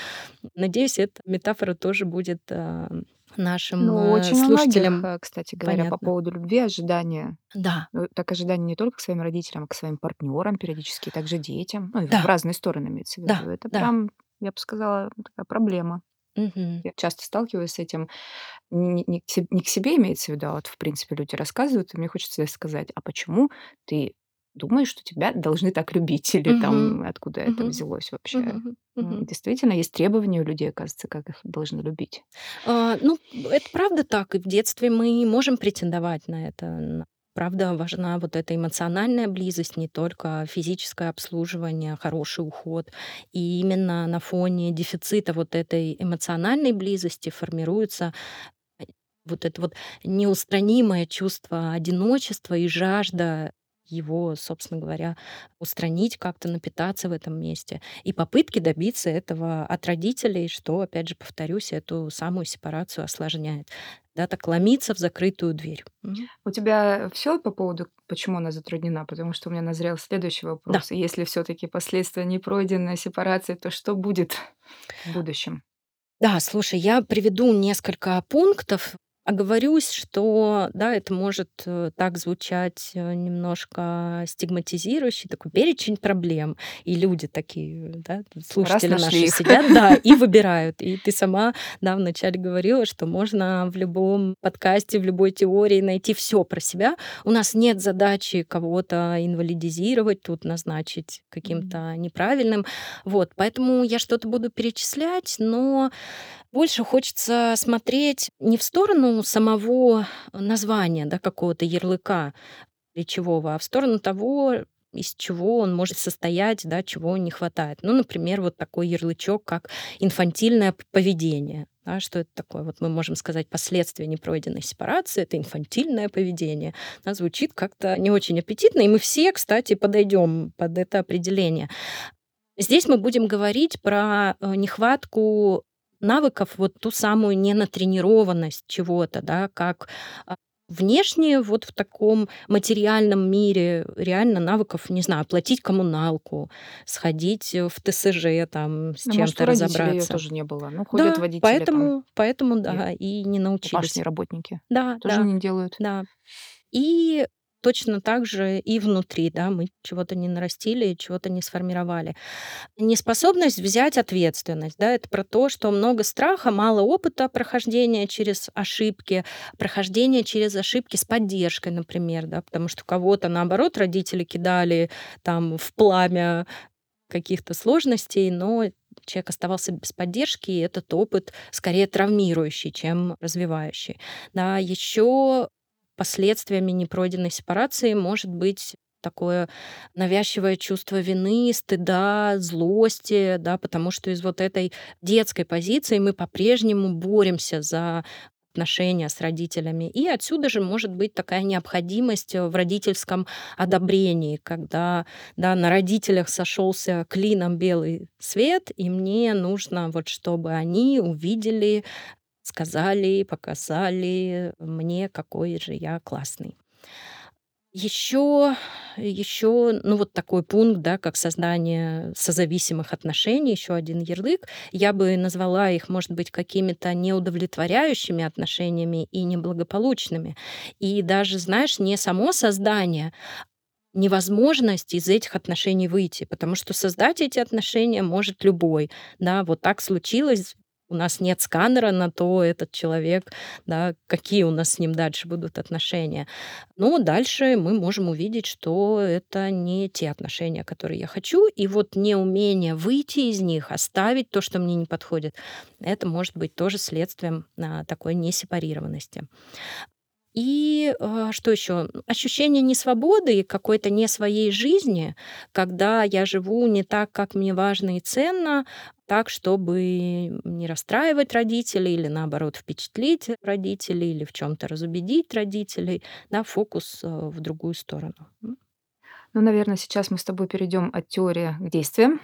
Надеюсь, эта метафора тоже будет а, нашим Ну, э, очень слушателям многих, э, кстати говоря, по понятно. поводу любви ожидания. Да, Ну, так ожидания не только к своим родителям, а к своим партнерам периодически, также детям. Ну, и в да, разные стороны имеется в да, виду. Это да. прям, я бы сказала, такая проблема. Мгм. Я часто сталкиваюсь с этим. Не, не к се- не к себе имеется в виду, а вот, в принципе, люди рассказывают, и мне хочется сказать, а почему ты думаешь, что тебя должны так любить? Или Мгм. там откуда это Мгм. взялось вообще? Мгм. М, Мгм. Действительно, есть требования у людей, оказывается, как их должны любить. А, ну, это правда так. И в детстве мы можем претендовать на это. Правда, важна вот эта эмоциональная близость, не только физическое обслуживание, хороший уход. И именно на фоне дефицита вот этой эмоциональной близости формируется э, вот это вот неустранимое чувство одиночества и жажда его, собственно говоря, устранить, как-то напитаться в этом месте. И попытки добиться этого от родителей, что, опять же, повторюсь, эту самую сепарацию осложняет. Да, так ломиться в закрытую дверь. У тебя все по поводу, почему она затруднена? Потому что у меня назрел следующий Да. вопрос. И Если все-таки последствия не пройдены сепарации, то что будет в будущем? Да, слушай, я приведу несколько пунктов, оговорюсь, что, да, это может э, так звучать э, немножко стигматизирующий, такой перечень проблем, и люди такие, да, Раз слушатели наши их. сидят, да, и выбирают. И ты сама, да, вначале говорила, что можно в любом подкасте, в любой теории найти все про себя. У нас нет задачи кого-то инвалидизировать, тут назначить каким-то неправильным. Вот, поэтому я что-то буду перечислять, но больше хочется смотреть не в сторону самого названия, да, какого-то ярлыка речевого, а в сторону того, из чего он может состоять, да, чего не хватает. Ну, например, вот такой ярлычок, как инфантильное поведение. Да, что это такое? Вот мы можем сказать последствия непройденной сепарации, это инфантильное поведение. Да, звучит как-то не очень аппетитно, и мы все, кстати, подойдем под это определение. Здесь мы будем говорить про э, нехватку навыков, вот ту самую ненатренированность чего-то, да, как а, внешне вот в таком материальном мире реально навыков, не знаю, оплатить коммуналку, сходить э, в ТСЖ там с Ну, чем-то родителей ее разобраться. тоже не было. Ну, ходят Да, водители там, поэтому, поэтому и да, и не научились. домашние работники. Да, Тоже да. не делают. Да. И точно так же и внутри, да, мы чего-то не нарастили, чего-то не сформировали. Неспособность взять ответственность, да, это про то, что много страха, мало опыта прохождения через ошибки, прохождения через ошибки с поддержкой, например, да, потому что кого-то, наоборот, родители кидали там в пламя каких-то сложностей, но человек оставался без поддержки, и этот опыт скорее травмирующий, чем развивающий. Да, еще последствиями непройденной сепарации может быть такое навязчивое чувство вины, стыда, злости, да, потому что из вот этой детской позиции мы по-прежнему боремся за отношения с родителями. И отсюда же может быть такая необходимость в родительском одобрении, когда да, на родителях сошелся клином белый свет, и мне нужно вот чтобы они увидели, сказали, показали мне, какой же я классный. Еще, еще, ну вот такой пункт, да, как создание созависимых отношений, еще один ярлык. Я бы назвала их, может быть, какими-то неудовлетворяющими отношениями и неблагополучными. И даже, знаешь, не само создание, невозможность из этих отношений выйти, потому что создать эти отношения может любой. Да, вот так случилось, у нас нет сканера на то, этот человек, да, какие у нас с ним дальше будут отношения. Но дальше мы можем увидеть, что это не те отношения, которые я хочу, и вот неумение выйти из них, оставить то, что мне не подходит, это может быть тоже следствием а, такой несепарированности. И а, что еще? Ощущение несвободы и какой-то не своей жизни, когда я живу не так, как мне важно и ценно, так, чтобы не расстраивать родителей или наоборот впечатлить родителей или в чем-то разубедить родителей, да, фокус э, в другую сторону. Ну, наверное, сейчас мы с тобой перейдем от теории к действиям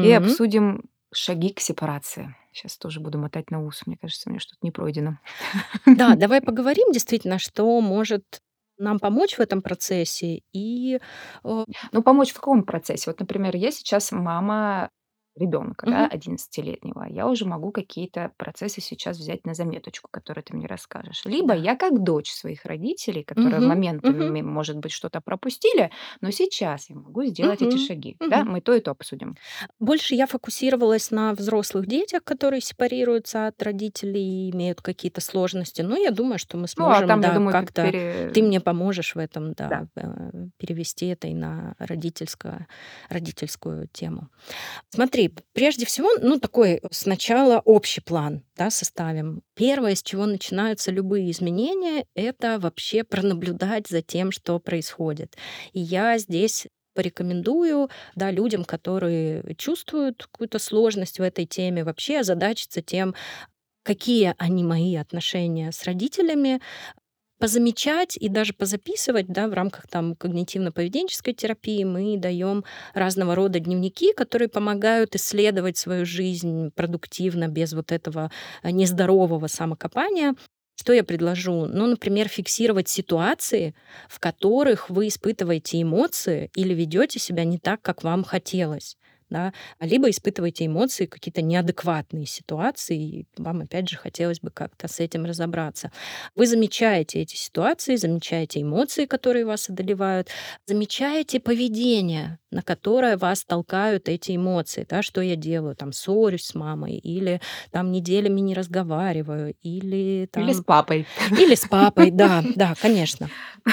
и Мгм. обсудим шаги к сепарации. Сейчас тоже буду мотать на ус. Мне кажется, меня что-то не пройдено. Да, давай поговорим действительно, что может нам помочь в этом процессе и э, Ну, помочь в каком процессе? Вот, например, я сейчас мама ребенка, да, мгм, 11-летнего, я уже могу какие-то процессы сейчас взять на заметочку, которые ты мне расскажешь. Либо да. я как дочь своих родителей, которые мгм, моментами, может быть, что-то пропустили, но сейчас я могу сделать эти мгм, шаги. Да, мгм. мы то и то обсудим. Больше я фокусировалась на взрослых детях, которые сепарируются от родителей и имеют какие-то сложности. Но я думаю, что мы Ну, а сможем, там, да, думаю, как-то ты пере... мне поможешь в этом, Да. да, э, перевести это и на родительское, родительскую тему. Смотри, прежде всего, ну, такой сначала общий план, да, составим. Первое, с чего начинаются любые изменения, это вообще пронаблюдать за тем, что происходит. И я здесь порекомендую да, людям, которые чувствуют какую-то сложность в этой теме, вообще озадачиться тем, какие они мои отношения с родителями, позамечать и даже позаписывать, да, в рамках там когнитивно-поведенческой терапии мы даем разного рода дневники, которые помогают исследовать свою жизнь продуктивно, без вот этого э, нездорового самокопания. Что я предложу? Ну, например, фиксировать ситуации, в которых вы испытываете эмоции или ведете себя не так, как вам хотелось. Да? Либо испытываете эмоции, какие-то неадекватные ситуации, и вам, опять же, хотелось бы как-то с этим разобраться. Вы замечаете эти ситуации, замечаете эмоции, которые вас одолевают, замечаете поведение, на которое вас толкают эти эмоции. Да, что я делаю? Там ссорюсь с мамой, или там неделями не разговариваю, или Или с там... папой. Или с папой, да, да, конечно.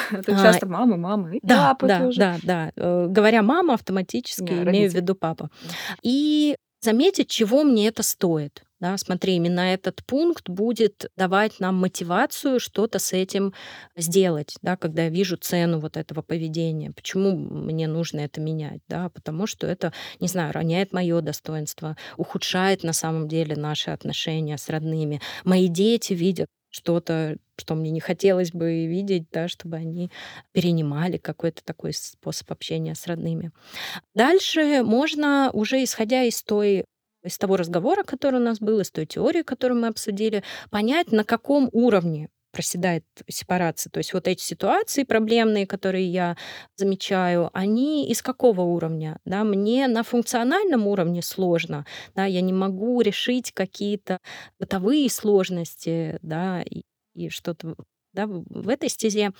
Тут А, часто мама и да, да, да, да. Э, говоря мама, автоматически имею в виду папа. И заметить, чего мне это стоит. Да, смотри, именно этот пункт будет давать нам мотивацию что-то с этим сделать, да, когда я вижу цену вот этого поведения. Почему мне нужно это менять? Да, потому что это, не знаю, роняет мое достоинство, ухудшает на самом деле наши отношения с родными. Мои дети видят что-то, что мне не хотелось бы видеть, да, чтобы они перенимали какой-то такой способ общения с родными. Дальше можно уже исходя из той из того разговора, который у нас был, из той теории, которую мы обсудили, понять, на каком уровне проседает сепарация. То есть вот эти ситуации проблемные, которые я замечаю, они из какого уровня? Да, мне на функциональном уровне сложно, да, я не могу решить какие-то бытовые сложности, да, и, и что-то да, в этой стезе.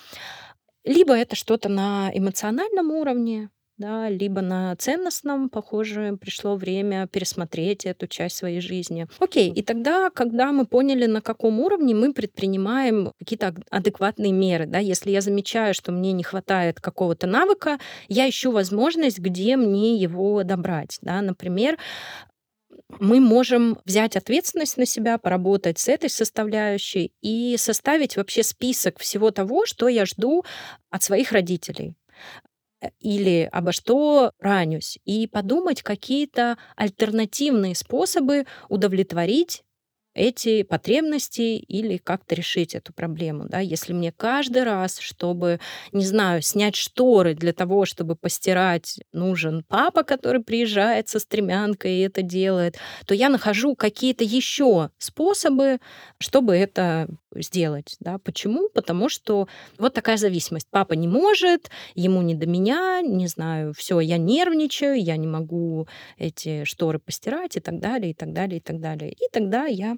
Либо это что-то на эмоциональном уровне, да, либо на ценностном, похоже, пришло время пересмотреть эту часть своей жизни. Окей, и тогда, когда мы поняли, на каком уровне, мы предпринимаем какие-то ад- адекватные меры. Да? Если я замечаю, что мне не хватает какого-то навыка, я ищу возможность, где мне его добрать. Да? Например, мы можем взять ответственность на себя, поработать с этой составляющей и составить вообще список всего того, что я жду от своих родителей или обо что ранюсь, и подумать какие-то альтернативные способы удовлетворить эти потребности или как-то решить эту проблему. Да? Если мне каждый раз, чтобы, не знаю, снять шторы для того, чтобы постирать, нужен папа, который приезжает со стремянкой и это делает, то я нахожу какие-то еще способы, чтобы это сделать. Да? Почему? Потому что вот такая зависимость. Папа не может, ему не до меня, не знаю, все, я нервничаю, я не могу эти шторы постирать и так далее, и так далее, и так далее. И тогда я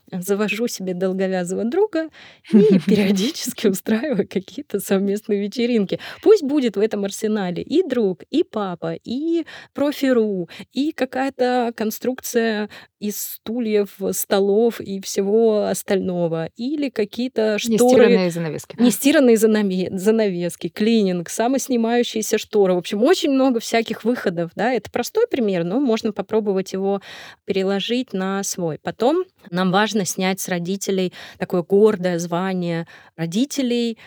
завожу себе долговязого друга и периодически устраиваю какие-то совместные вечеринки. Пусть будет в этом арсенале и друг, и папа, и профиру, и какая-то конструкция из стульев, столов и всего остального. Или какие-то шторы, Нестиранные занавески. нестиранные занаве- занавески, клининг, самоснимающиеся шторы. В общем, очень много всяких выходов. Да? Это простой пример, но можно попробовать его переложить на свой. Потом нам важно снять с родителей такое гордое звание родителей,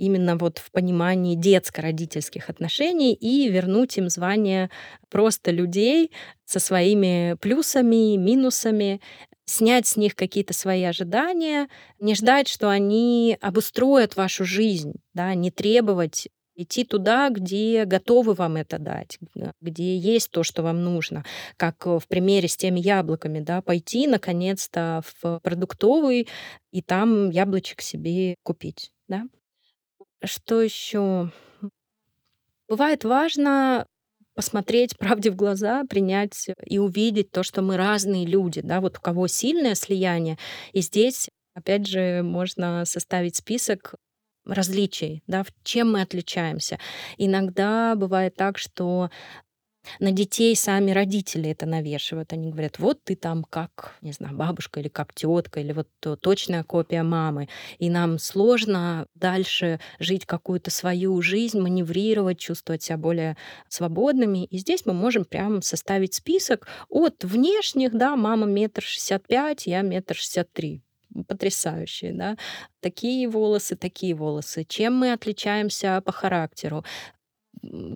именно вот в понимании детско-родительских отношений и вернуть им звание просто людей со своими плюсами, минусами, снять с них какие-то свои ожидания, не ждать, что они обустроят вашу жизнь, да, не требовать идти туда, где готовы вам это дать, где есть то, что вам нужно. Как в примере с теми яблоками, да, пойти наконец-то в продуктовый и там яблочек себе купить, да. Что еще? Бывает важно посмотреть правде в глаза, принять и увидеть то, что мы разные люди, да, вот у кого сильное слияние. И здесь, опять же, можно составить список различий, да, чем мы отличаемся. Иногда бывает так, что на детей сами родители это навешивают. Они говорят, вот ты там как, не знаю, бабушка или как тетка, или вот то, точная копия мамы. И нам сложно дальше жить какую-то свою жизнь, маневрировать, чувствовать себя более свободными. И здесь мы можем прям составить список от внешних, да, мама метр шестьдесят пять, я метр шестьдесят три потрясающие, да, такие волосы, такие волосы. Чем мы отличаемся по характеру?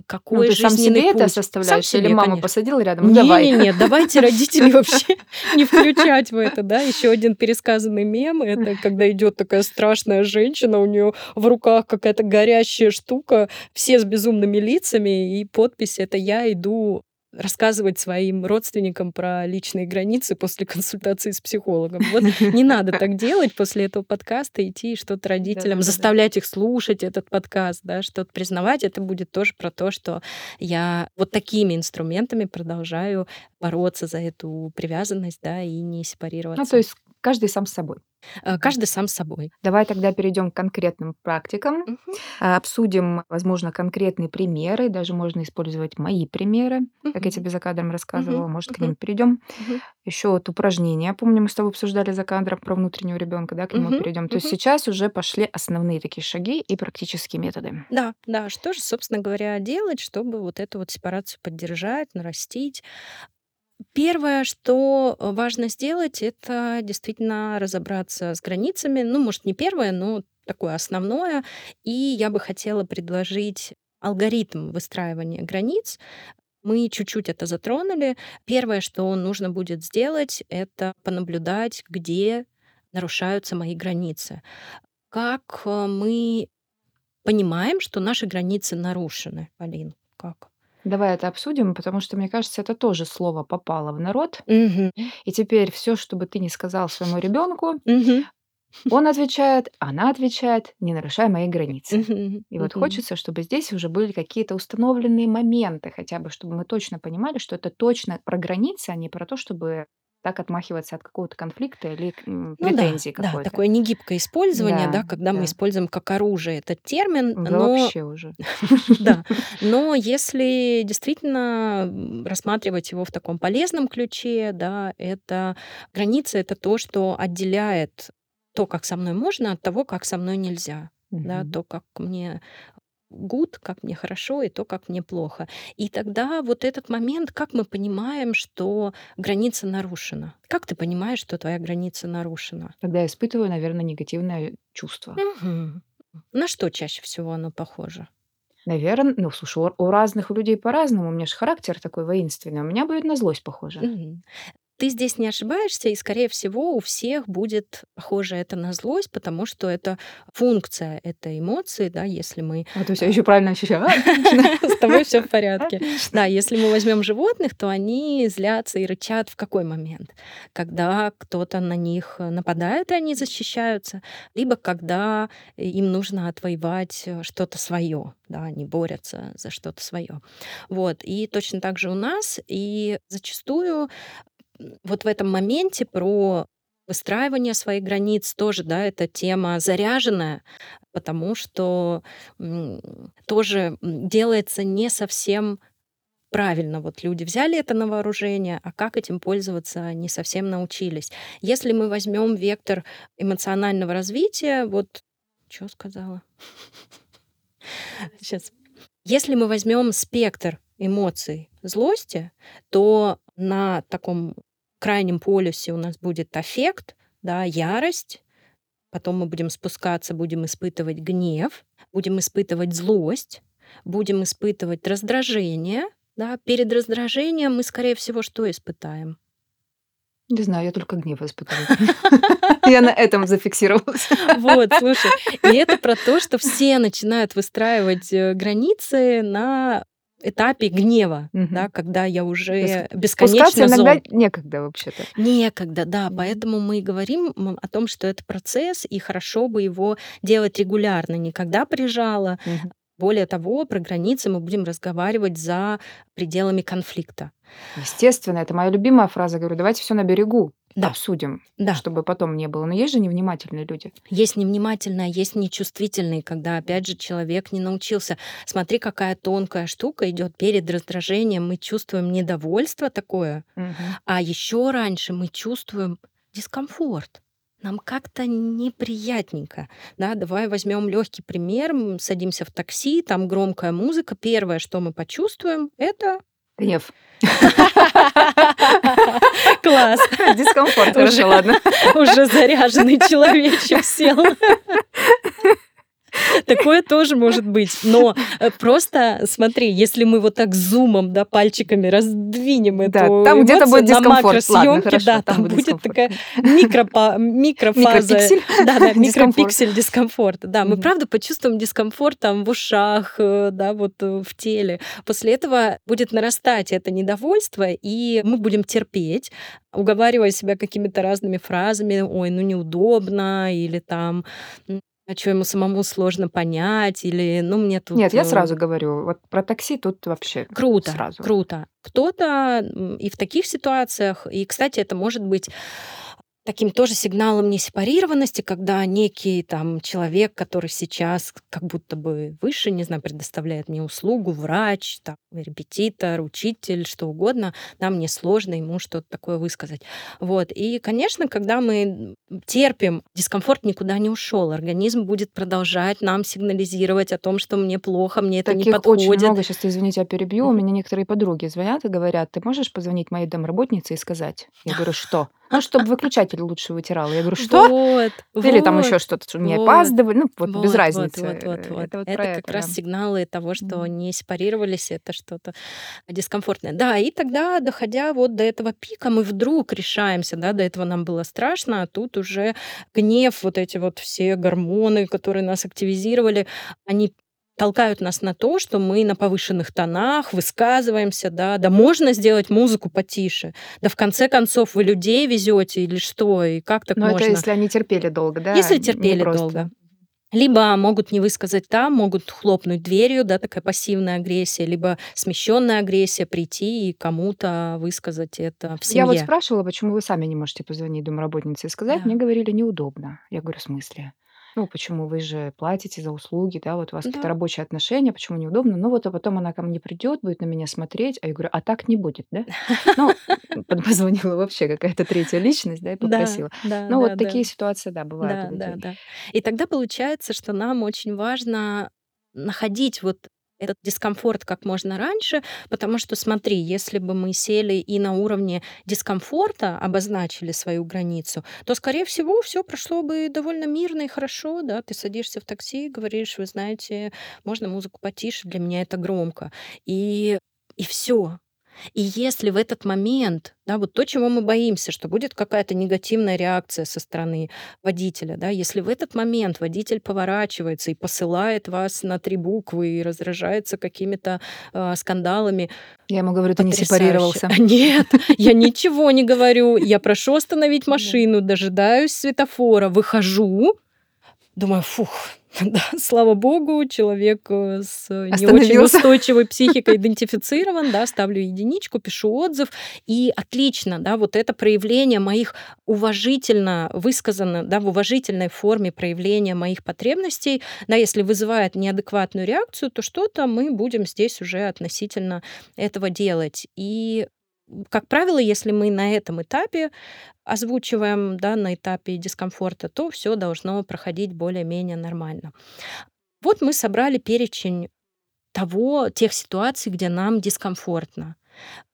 какой ну, ты сам себе путь. это составляешь? Сам Или себе, мама конечно. посадила рядом? Ну, Не, давай. не, нет, давайте родителей вообще не включать в это, да. Еще один пересказанный мем, это когда идет такая страшная женщина, у нее в руках какая-то горящая штука, все с безумными лицами, и подпись это «Я иду рассказывать своим родственникам про личные границы после консультации с психологом. Вот не надо так делать после этого подкаста, идти и что-то родителям, заставлять их слушать этот подкаст, да, что-то признавать. Это будет тоже про то, что я вот такими инструментами продолжаю бороться за эту привязанность, да, и не Ну, сепарироваться. то есть каждый сам с собой. Э, Каждый сам с собой. Давай тогда перейдем к конкретным практикам. А, Обсудим, возможно, конкретные примеры. Даже можно использовать мои примеры, как я тебе за кадром рассказывала. Мгм. Может, к Мгм. ним перейдем. Мгм. Еще вот упражнения. Помню, мы с тобой обсуждали за кадром про внутреннего ребенка, да, к нему Мгм. перейдем. То есть Мгм. сейчас уже пошли основные такие шаги и практические методы. Да, да, что же, собственно говоря, делать, чтобы вот эту вот сепарацию поддержать, нарастить? Первое, что э, важно сделать, это действительно разобраться с границами. Ну, может, не первое, но такое основное. И я бы хотела предложить алгоритм выстраивания границ. Мы чуть-чуть это затронули. Первое, что нужно будет сделать, это понаблюдать, где нарушаются мои границы. Как э, мы понимаем, что наши границы нарушены, Полин? Как? Давай это обсудим, потому что, мне кажется, это тоже слово попало в народ. Мгм. И теперь все, что бы ты ни сказал своему ребенку, Мгм. он отвечает, она отвечает, не нарушай мои границы. Мгм. И вот Мгм. хочется, чтобы здесь уже были какие-то установленные моменты, хотя бы, чтобы мы точно понимали, что это точно про границы, а не про то, чтобы так отмахиваться от какого-то конфликта или Ну да, претензии да, какой-то. такое негибкое использование, да, Да, когда мы да. используем как оружие этот термин, Да но вообще уже. да, но если действительно рассматривать его в таком полезном ключе, да, это граница, это то, что отделяет то, как со мной можно, от того, как со мной нельзя, да, то, как мне гуд, как мне хорошо, и то, как мне плохо. И тогда вот этот момент, как мы понимаем, что граница нарушена. Как ты понимаешь, что твоя граница нарушена? Тогда я испытываю, наверное, негативное чувство. Мгм. На что чаще всего оно похоже? Наверное, ну, слушай, у, у разных людей по-разному. У меня же характер такой воинственный. У меня будет на злость похоже. Мгм. Ты здесь не ошибаешься, и, скорее всего, у всех будет похоже это на злость, потому что это функция этой эмоции, да, если мы А то есть я еще правильно ощущаю. А, с тобой все в порядке. Да, если мы возьмем животных, то они злятся и рычат в какой момент? Когда кто-то на них нападает, и они защищаются, либо когда им нужно отвоевать что-то свое, да, они борются за что-то свое. Вот. И точно так же у нас. И зачастую вот в этом моменте про выстраивание своих границ тоже, да, эта тема заряженная, потому что тоже делается не совсем правильно. Вот люди взяли это на вооружение, а как этим пользоваться не совсем научились. Если мы возьмем вектор эмоционального развития, вот что сказала? Сейчас. Если мы возьмем спектр эмоций злости, то на таком крайнем полюсе у нас будет аффект, да, ярость, потом мы будем спускаться, будем испытывать гнев, будем испытывать злость, будем испытывать раздражение. Да. Перед раздражением мы, скорее всего, что испытаем? Не знаю, я только гнев испытываю. Я на этом зафиксировалась. Вот, слушай. И это про то, что все начинают выстраивать э, границы на этапе гнева, Мгм. да, когда я уже Спускаться бесконечно иногда зол. некогда вообще-то. Некогда, да. Поэтому мы говорим о том, что это процесс, и хорошо бы его делать регулярно, не когда прижало. Мгм. Более того, про границы мы будем разговаривать за пределами конфликта. Естественно, это моя любимая фраза. Говорю, давайте все на берегу Да. обсудим, Да. чтобы потом не было. Но есть же невнимательные люди. Есть невнимательные, есть нечувствительные, когда, опять же, человек не научился. Смотри, какая тонкая штука идет перед раздражением. Мы чувствуем недовольство такое, а еще раньше мы чувствуем дискомфорт. Нам как-то неприятненько. Да, давай возьмем легкий пример. М, Садимся в такси, там громкая музыка. Первое, что мы почувствуем, это Гнев. класс. Дискомфорт. Уже. Хорошо, ладно. Уже заряженный человечек сел. Такое тоже может быть. Но э, просто смотри, если мы вот так зумом, да, пальчиками раздвинем эту Да, там где-то будет дискомфорт. Ладно, макросъемке, хорошо, да, там там будет дискомфорт. такая микропа- микрофаза. Микропиксель. Да, да, микропиксель дискомфорта. Да, мы правда почувствуем дискомфорт там в ушах, э, да, вот э, в теле. После этого будет нарастать это недовольство, и мы будем терпеть, уговаривая себя какими-то разными фразами, ой, ну неудобно, или там, а что ему самому сложно понять, или, ну, мне тут... Нет, я э, сразу говорю, вот про такси тут вообще Круто, сразу. круто. Кто-то и в таких ситуациях, и, кстати, это может быть таким тоже сигналом несепарированности, когда некий там человек, который сейчас как будто бы выше, не знаю, предоставляет мне услугу, врач, там, репетитор, учитель, что угодно, да, мне сложно ему что-то такое высказать. Вот. И, конечно, когда мы терпим, дискомфорт никуда не ушел, организм будет продолжать нам сигнализировать о том, что мне плохо, мне это не Таких подходит. очень много. Сейчас, извините, я перебью. У меня некоторые подруги звонят и говорят, ты можешь позвонить моей домработнице и сказать? Я говорю, что? Ну, чтобы выключатель лучше вытирала. Я говорю, что? Вот, Или там вот, еще что-то, что не вот, опаздывай. Ну, вот, вот, без разницы. Вот, вот, вот. Это вот Это как это, раз сигналы того, что Мгм. не сепарировались, это что-то дискомфортное. Да, и тогда, доходя вот до этого пика, мы вдруг решаемся, да, до этого нам было страшно, а тут уже гнев, вот эти вот все гормоны, которые нас активизировали, они толкают нас на то, что мы на повышенных тонах высказываемся, да, да можно сделать музыку потише, да в конце концов вы людей везете или что, и как так Но можно? это если они терпели долго, да? Если терпели долго. Либо могут не высказать там, могут хлопнуть дверью, да, такая пассивная агрессия, либо смещенная агрессия, прийти и кому-то высказать это в семье. Я вот спрашивала, почему вы сами не можете позвонить домработнице и сказать. Да. Мне говорили, неудобно. Я говорю, в смысле? Ну, почему вы же платите за услуги, да, вот у вас какие-то Да. рабочие отношения, почему неудобно? Ну, вот, а потом она ко мне придет, будет на меня смотреть, а я говорю, а так не будет, да? Ну, под- позвонила вообще какая-то третья личность, да, и Да, попросила. да, Ну, вот да. такие ситуации, да, бывают Да, у да, людей. да. И тогда получается, что нам очень важно находить вот этот дискомфорт как можно раньше, потому что, смотри, если бы мы сели и на уровне дискомфорта обозначили свою границу, то, скорее всего, все прошло бы довольно мирно и хорошо, да, ты садишься в такси, говоришь, вы знаете, можно музыку потише, для меня это громко, и и все. И если в этот момент, да, вот то, чего мы боимся, что будет какая-то негативная реакция со стороны водителя, да, если в этот момент водитель поворачивается и посылает вас на три буквы и раздражается какими-то э, скандалами, Я ему говорю, ты не сепарировался. Нет, я ничего не говорю. Я прошу остановить машину, дожидаюсь светофора, выхожу, думаю, фух, да, слава богу, человек э, с э, не очень устойчивой психикой идентифицирован, да, ставлю единичку, пишу отзыв, и отлично, да, вот это проявление моих уважительно высказано, да, в уважительной форме проявления моих потребностей, да, если вызывает неадекватную реакцию, то что-то мы будем здесь уже относительно этого делать. И как правило, если мы на этом этапе озвучиваем, да, на этапе дискомфорта, то все должно проходить более-менее нормально. Вот мы собрали перечень того, тех ситуаций, где нам дискомфортно.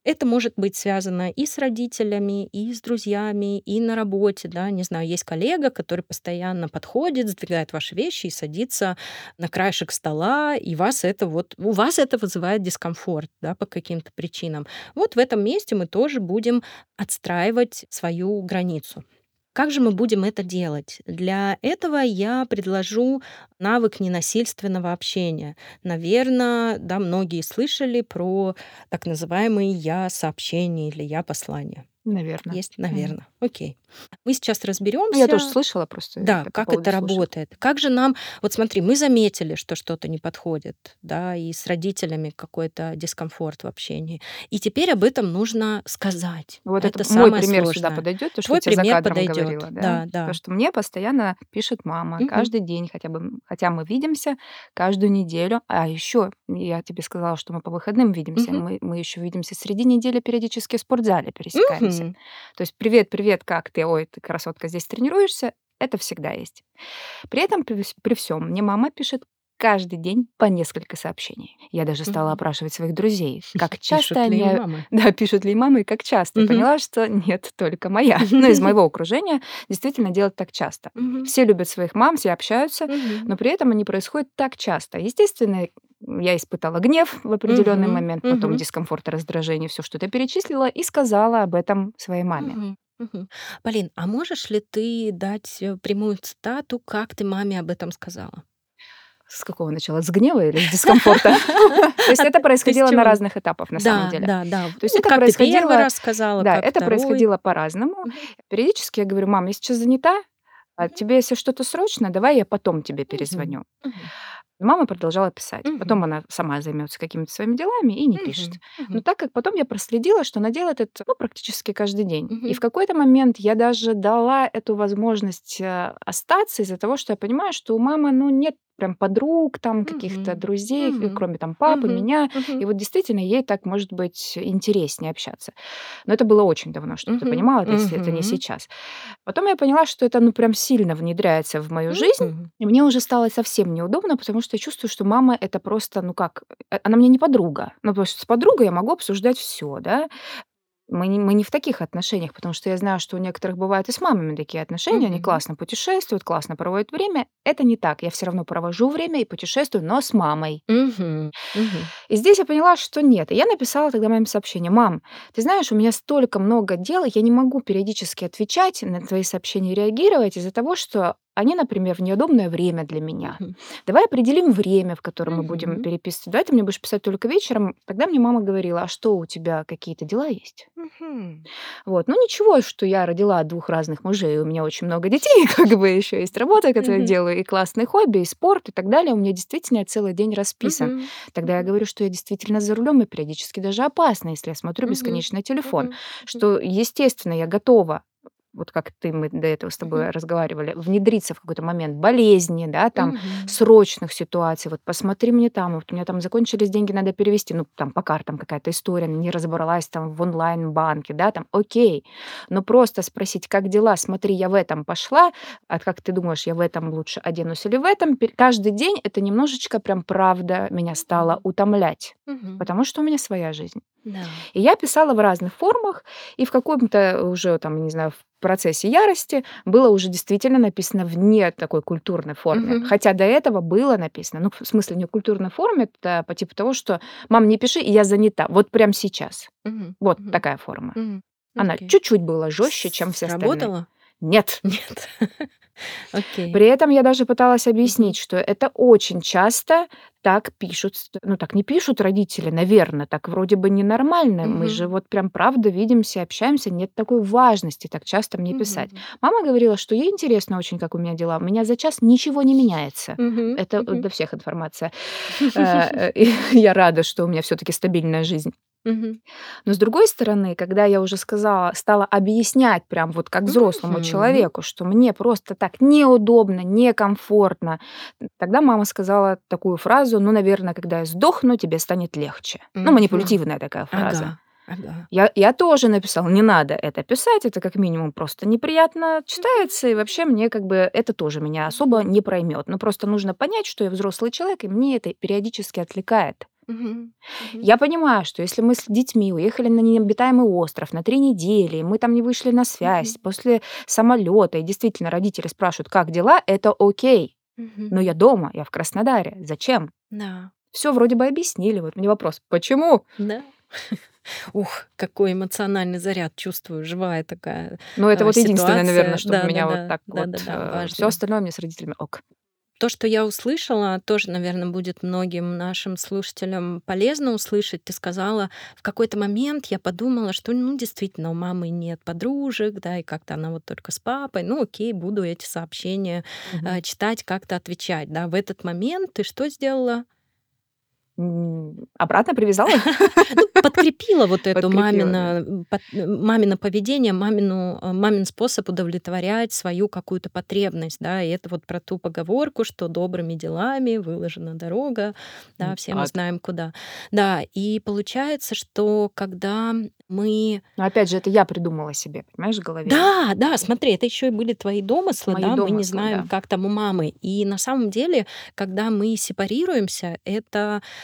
Это может быть связано и с родителями, и с друзьями, и на работе, да. Не знаю, есть коллега, который постоянно подходит, сдвигает ваши вещи и садится на краешек стола, и вас это вот, у вас это вызывает дискомфорт, да, по каким-то причинам. Вот в этом месте мы тоже будем отстраивать свою границу. Как же мы будем это делать? Для этого я предложу навык ненасильственного общения. Наверное, да, многие слышали про так называемые я-сообщения или я-послания. Наверное. Есть, наверное. Окей. Мы сейчас разберемся. Ну, я тоже слышала просто. Да, как это работает. Как же нам... Вот смотри, мы заметили, что что-то не подходит, да, и с родителями какой-то дискомфорт в общении. И теперь об этом нужно сказать. Вот это, это мой пример сложное. сюда подойдет, то, что Твой пример за подойдет. говорила. Да? Да, да. Потому что мне постоянно пишет мама угу. каждый день, хотя бы, хотя мы видимся каждую неделю. А еще я тебе сказала, что мы по выходным видимся. Угу. Мы, мы еще видимся среди недели периодически в спортзале пересекаемся. Угу. То есть привет, привет, как ты? Ой, ты красотка, здесь тренируешься? Это всегда есть. При этом, при, при всем, мне мама пишет каждый день по несколько сообщений. Я даже стала опрашивать своих друзей, как часто пишут они... Ли мамы? Да, пишут ли мамы и как часто. Угу. поняла, что нет, только моя. Но из моего окружения действительно делают так часто. Угу. Все любят своих мам, все общаются, угу. но при этом они происходят так часто. Естественно, я испытала гнев в определенный угу. момент, потом угу. дискомфорт, раздражение, все, что ты перечислила, и сказала об этом своей маме. Угу. Мгм. Полин, а можешь ли ты дать э, прямую цитату, как ты маме об этом сказала? С какого начала? С гнева или с дискомфорта? То есть это происходило на разных этапах, на самом деле. Да, да, То есть это происходило... раз сказала, Да, это происходило по-разному. Периодически я говорю, мам, я сейчас занята, тебе, если что-то срочно, давай я потом тебе перезвоню. Мама продолжала писать. Угу. Потом она сама займется какими-то своими делами и не угу. пишет. Угу. Но так как потом я проследила, что она делает это ну, практически каждый день. Угу. И в какой-то момент я даже дала эту возможность э, остаться из-за того, что я понимаю, что у мамы ну, нет прям подруг, там каких-то друзей, кроме там папы, меня. И вот действительно ей так может быть интереснее общаться. Но это было очень давно, чтобы ты понимала, то есть это не сейчас. Потом я поняла, что это ну прям сильно внедряется в мою жизнь, и мне уже стало совсем неудобно, потому что я чувствую, что мама это просто, ну как, э, она мне не подруга. Ну, потому что с подругой я могу обсуждать все, да. Мы не, мы не в таких отношениях, потому что я знаю, что у некоторых бывают и с мамами такие отношения, mm-hmm. они классно путешествуют, классно проводят время. Это не так. Я все равно провожу время и путешествую, но с мамой. Mm-hmm. Mm-hmm. И здесь я поняла, что нет. И я написала тогда маме сообщение. Мам, ты знаешь, у меня столько много дел, я не могу периодически отвечать на твои сообщения, реагировать из-за того, что они, например, в неудобное время для меня. Мгм. Давай определим время, в котором мы будем переписывать. Давай ты мне будешь писать только вечером. Тогда мне мама говорила, а что у тебя какие-то дела есть? Мгм. Вот. Ну ничего, что я родила двух разных мужей, у меня очень много детей, как бы еще есть работа, которую я делаю, и классные хобби, и спорт, и так далее. У меня действительно целый день расписан. Мгм. Тогда я говорю, что я действительно за рулем, и периодически даже опасно, если я смотрю Мгм. бесконечно телефон. Мгм. Что, естественно, я готова вот как ты, мы до этого с тобой mm-hmm. разговаривали, внедриться в какой-то момент болезни, да, там, mm-hmm. срочных ситуаций. Вот посмотри мне там, вот у меня там закончились деньги, надо перевести, ну, там, по картам какая-то история, не разобралась там в онлайн-банке, да, там, окей. Но просто спросить, как дела, смотри, я в этом пошла, а как ты думаешь, я в этом лучше оденусь или в этом, каждый день это немножечко прям правда меня стало утомлять, mm-hmm. потому что у меня своя жизнь. Да. И я писала в разных формах, и в каком-то уже, там, не знаю, в процессе ярости было уже действительно написано в не такой культурной форме. Угу. Хотя до этого было написано, ну, в смысле, не культурной форме, это по типу того, что «мам, не пиши, я занята, вот прямо сейчас». Угу. Вот угу. такая форма. Угу. Она чуть-чуть была жестче, чем все остальные. Работала? Нет. Нет. Окей. При этом я даже пыталась объяснить, что это очень часто так пишут, ну так не пишут родители, наверное, так вроде бы ненормально. Мы же вот прям правда видимся, общаемся, нет такой важности так часто мне писать. Мама говорила, что ей интересно очень, как у меня дела. У меня за час ничего не меняется. Это для всех информация. Э, я рада, что у меня все-таки стабильная жизнь. Но с другой стороны, когда я уже сказала, стала объяснять прям вот как взрослому человеку, что мне просто так неудобно, некомфортно, тогда мама сказала такую фразу, ну, наверное, когда я сдохну, тебе станет легче. Ну, манипулятивная такая фраза. Ага. Ага. Я, я тоже написала, не надо это писать, это как минимум просто неприятно читается, и вообще мне как бы это тоже меня особо не проймет. Но просто нужно понять, что я взрослый человек, и мне это периодически отвлекает. Я понимаю, что если мы с детьми уехали на необитаемый остров на 3 недели, и мы там не вышли на связь после самолета, и действительно родители спрашивают, как дела, это окей. Но я дома, я в Краснодаре. Зачем? Да. Все вроде бы объяснили. Вот мне вопрос, почему? Да. Ух, какой эмоциональный заряд чувствую, живая такая Ну, это а, вот единственное, наверное, ситуация. что у меня вот Да-да-да. так вот. Да-да-да, Все важно. остальное мне с родителями ок. То, что я услышала, тоже, наверное, будет многим нашим слушателям полезно услышать. Ты сказала, в какой-то момент я подумала, что, ну, действительно, у мамы нет подружек, да, и как-то она вот только с папой. Ну, окей, буду эти сообщения э, читать, как-то отвечать, да. В этот момент ты что сделала? Обратно привязала? Ну, подкрепила вот да. мамино, мамино поведение, мамину, э, мамин способ удовлетворять свою какую-то потребность, да, и это вот про ту поговорку, что добрыми делами выложена дорога, да, все мы знаем куда. Да, и получается, что когда мы... Но опять же, это я придумала себе, понимаешь, в голове. Да, да, смотри, это еще и были твои домыслы, Мои да, мы не домыслы, знаем, да. как там у мамы. И на самом деле, когда мы сепарируемся, это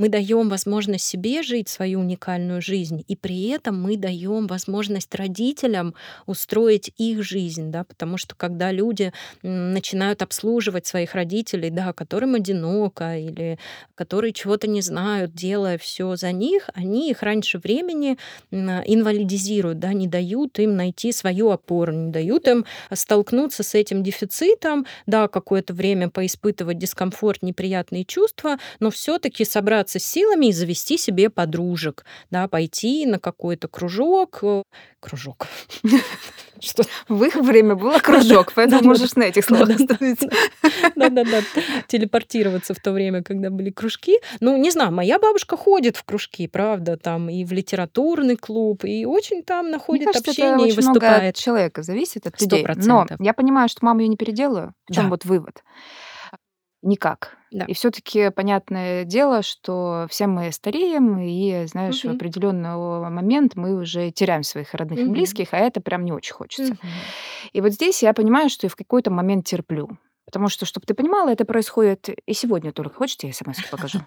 мы даем возможность себе жить свою уникальную жизнь, и при этом мы даем возможность родителям устроить их жизнь, да, потому что когда люди начинают обслуживать своих родителей, да, которым одиноко или которые чего-то не знают, делая все за них, они их раньше времени инвалидизируют, да, не дают им найти свою опору, не дают им столкнуться с этим дефицитом, да, какое-то время поиспытывать дискомфорт, неприятные чувства, но все-таки собраться с силами и завести себе подружек, да, пойти на какой-то кружок, э, кружок. Что? В их время было кружок, поэтому можешь на этих словах остановиться. Да-да-да, телепортироваться в то время, когда были кружки. Ну, не знаю, моя бабушка ходит в кружки, правда, там и в литературный клуб, и очень там находит общение и выступает. человека зависит, от людей. Но я понимаю, что маму я не переделаю. В чем вот вывод? Никак. Да. И все-таки понятное дело, что все мы стареем, и, знаешь, в Мгм. определенный момент мы уже теряем своих родных и Мгм. близких, а это прям не очень хочется. Мгм. И вот здесь я понимаю, что я в какой-то момент терплю. Потому что, чтобы ты понимала, это происходит и сегодня только. Хочешь, я смс покажу?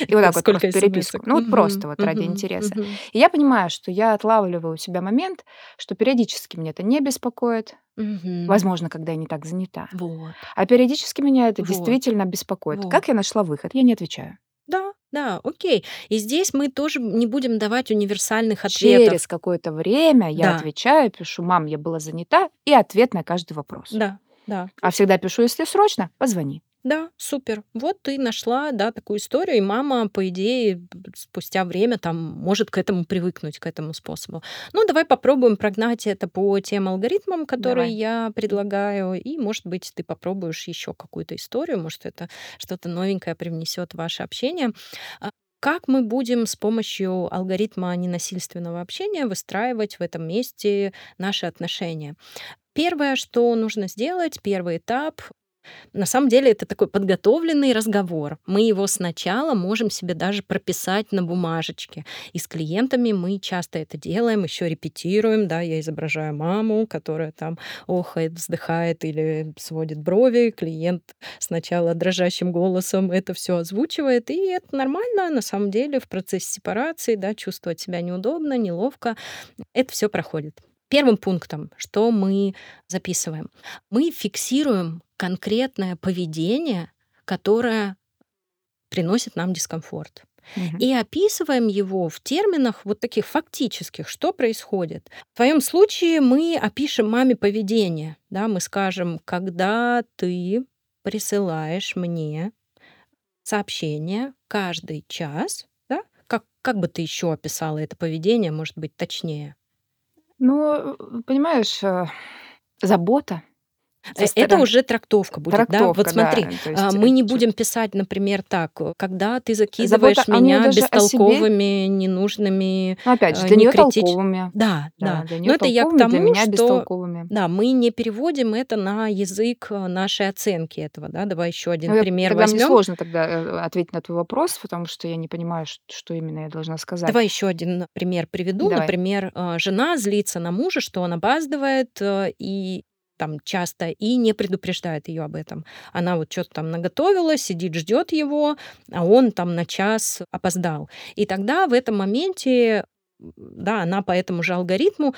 И вот так вот просто переписку. Ну вот просто вот ради интереса. И я понимаю, что я отлавливаю у себя момент, что периодически меня это не беспокоит. Возможно, когда я не так занята. Вот. А периодически меня это Вот. действительно беспокоит. Вот. Как я нашла выход? Я не отвечаю. Да, да, окей. И здесь мы тоже не будем давать универсальных ответов. Через какое-то время я Да. отвечаю, пишу, мам, я была занята, и ответ на каждый вопрос. Да, да. А всегда пишу, если срочно, позвони. Да, супер. Вот ты нашла, да, такую историю, и мама, по идее, спустя время там может к этому привыкнуть, к этому способу. Ну, давай попробуем прогнать это по тем алгоритмам, которые Давай. я предлагаю, и, может быть, ты попробуешь еще какую-то историю, может, это что-то новенькое привнесет в ваше общение. А Как мы будем с помощью алгоритма ненасильственного общения выстраивать в этом месте наши отношения? Первое, что нужно сделать, первый этап, на самом деле это такой подготовленный разговор. Мы его сначала можем себе даже прописать на бумажечке. И с клиентами мы часто это делаем, еще репетируем. Да, я изображаю маму, которая там охает, вздыхает или сводит брови. Клиент сначала дрожащим голосом это все озвучивает. И это нормально, на самом деле, в процессе сепарации, да, чувствовать себя неудобно, неловко. Это все проходит. Первым пунктом, что мы записываем, мы фиксируем конкретное поведение, которое приносит нам дискомфорт. Мгм. И описываем его в терминах вот таких фактических, что происходит. В твоем случае мы опишем маме поведение. Да, мы скажем, когда ты присылаешь мне сообщение каждый час, да, как, как бы ты еще описала это поведение, может быть, точнее? Ну, э, понимаешь, э, забота Э, Это уже трактовка будет, да? Вот Трактовка, смотри, да. То а, есть, мы не будем писать, например, так, когда ты закидываешь Забота ней меня о себе. бестолковыми, ненужными, Ну, опять же, э, для не нее критич- толковыми. Да, Да, да. для Но это я к для тому, меня что бестолковыми. да, мы не переводим это на язык э, нашей оценки этого, да. Давай еще один Ну, пример тогда мне возьмем. сложно тогда ответить на твой вопрос, потому что я не понимаю, что именно я должна сказать. Давай еще один пример приведу. Давай. Например, жена злится на мужа, что он опаздывает, и там часто и не предупреждает ее об этом. Она вот что-то там наготовила, сидит, ждет его, а он там на час опоздал. И тогда в этом моменте, да, она по этому же алгоритму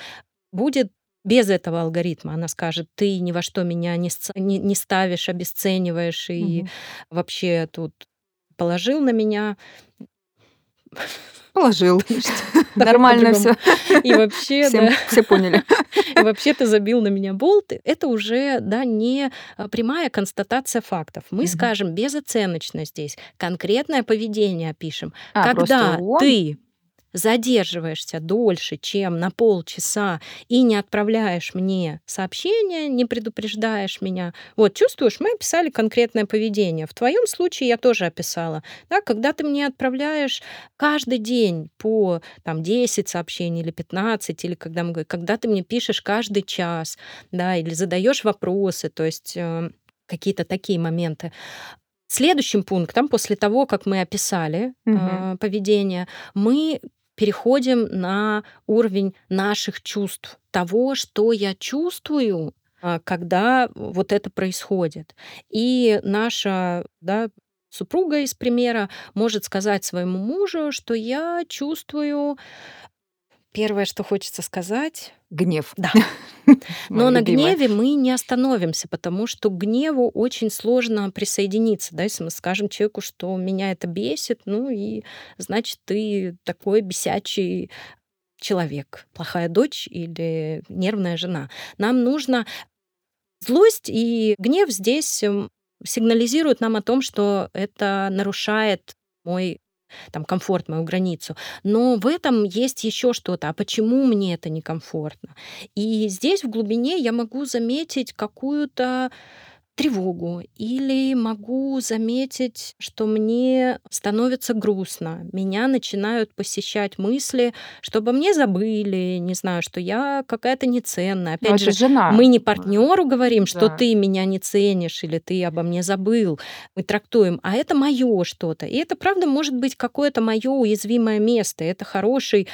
будет без этого алгоритма. Она скажет, ты ни во что меня не, не, не ставишь, обесцениваешь и угу. вообще тут положил на меня. Положил. Нормально все. И вообще, Всем, да. Все поняли. И вообще ты забил на меня болт. Это уже, да, не а, прямая констатация фактов. Мы угу. скажем безоценочно здесь. Конкретное поведение опишем. А, Когда ты задерживаешься дольше, чем на полчаса, и не отправляешь мне сообщение, не предупреждаешь меня, вот, чувствуешь, мы описали конкретное поведение. В твоем случае я тоже описала. Да, когда ты мне отправляешь каждый день по там, 10 сообщений или 15, или когда, мы, когда ты мне пишешь каждый час, да, или задаешь вопросы, то есть э, какие-то такие моменты. Следующим пунктом, после того, как мы описали угу. э, поведение, мы переходим на уровень наших чувств, того, что я чувствую, а, когда вот это происходит. И наша да, супруга из примера может сказать своему мужу, что я чувствую Первое, что хочется сказать, Гнев. Да. Но на гневе мы не остановимся, потому что к гневу очень сложно присоединиться. Да? Если мы скажем человеку, что меня это бесит, ну и значит, ты такой бесячий человек, плохая дочь или нервная жена. Нам нужно злость и гнев здесь эм, сигнализируют нам о том, что это нарушает мой там комфорт, мою границу. Но в этом есть еще что-то. А почему мне это некомфортно? И здесь в глубине я могу заметить какую-то тревогу или могу заметить, что мне становится грустно. Меня начинают посещать мысли, чтобы мне забыли, не знаю, что я какая-то неценная. Опять Но же, жена. мы не партнеру говорим, что да. ты меня не ценишь или ты обо мне забыл. Мы трактуем, а это мое что-то. И это, правда, может быть какое-то мое уязвимое место. Это хороший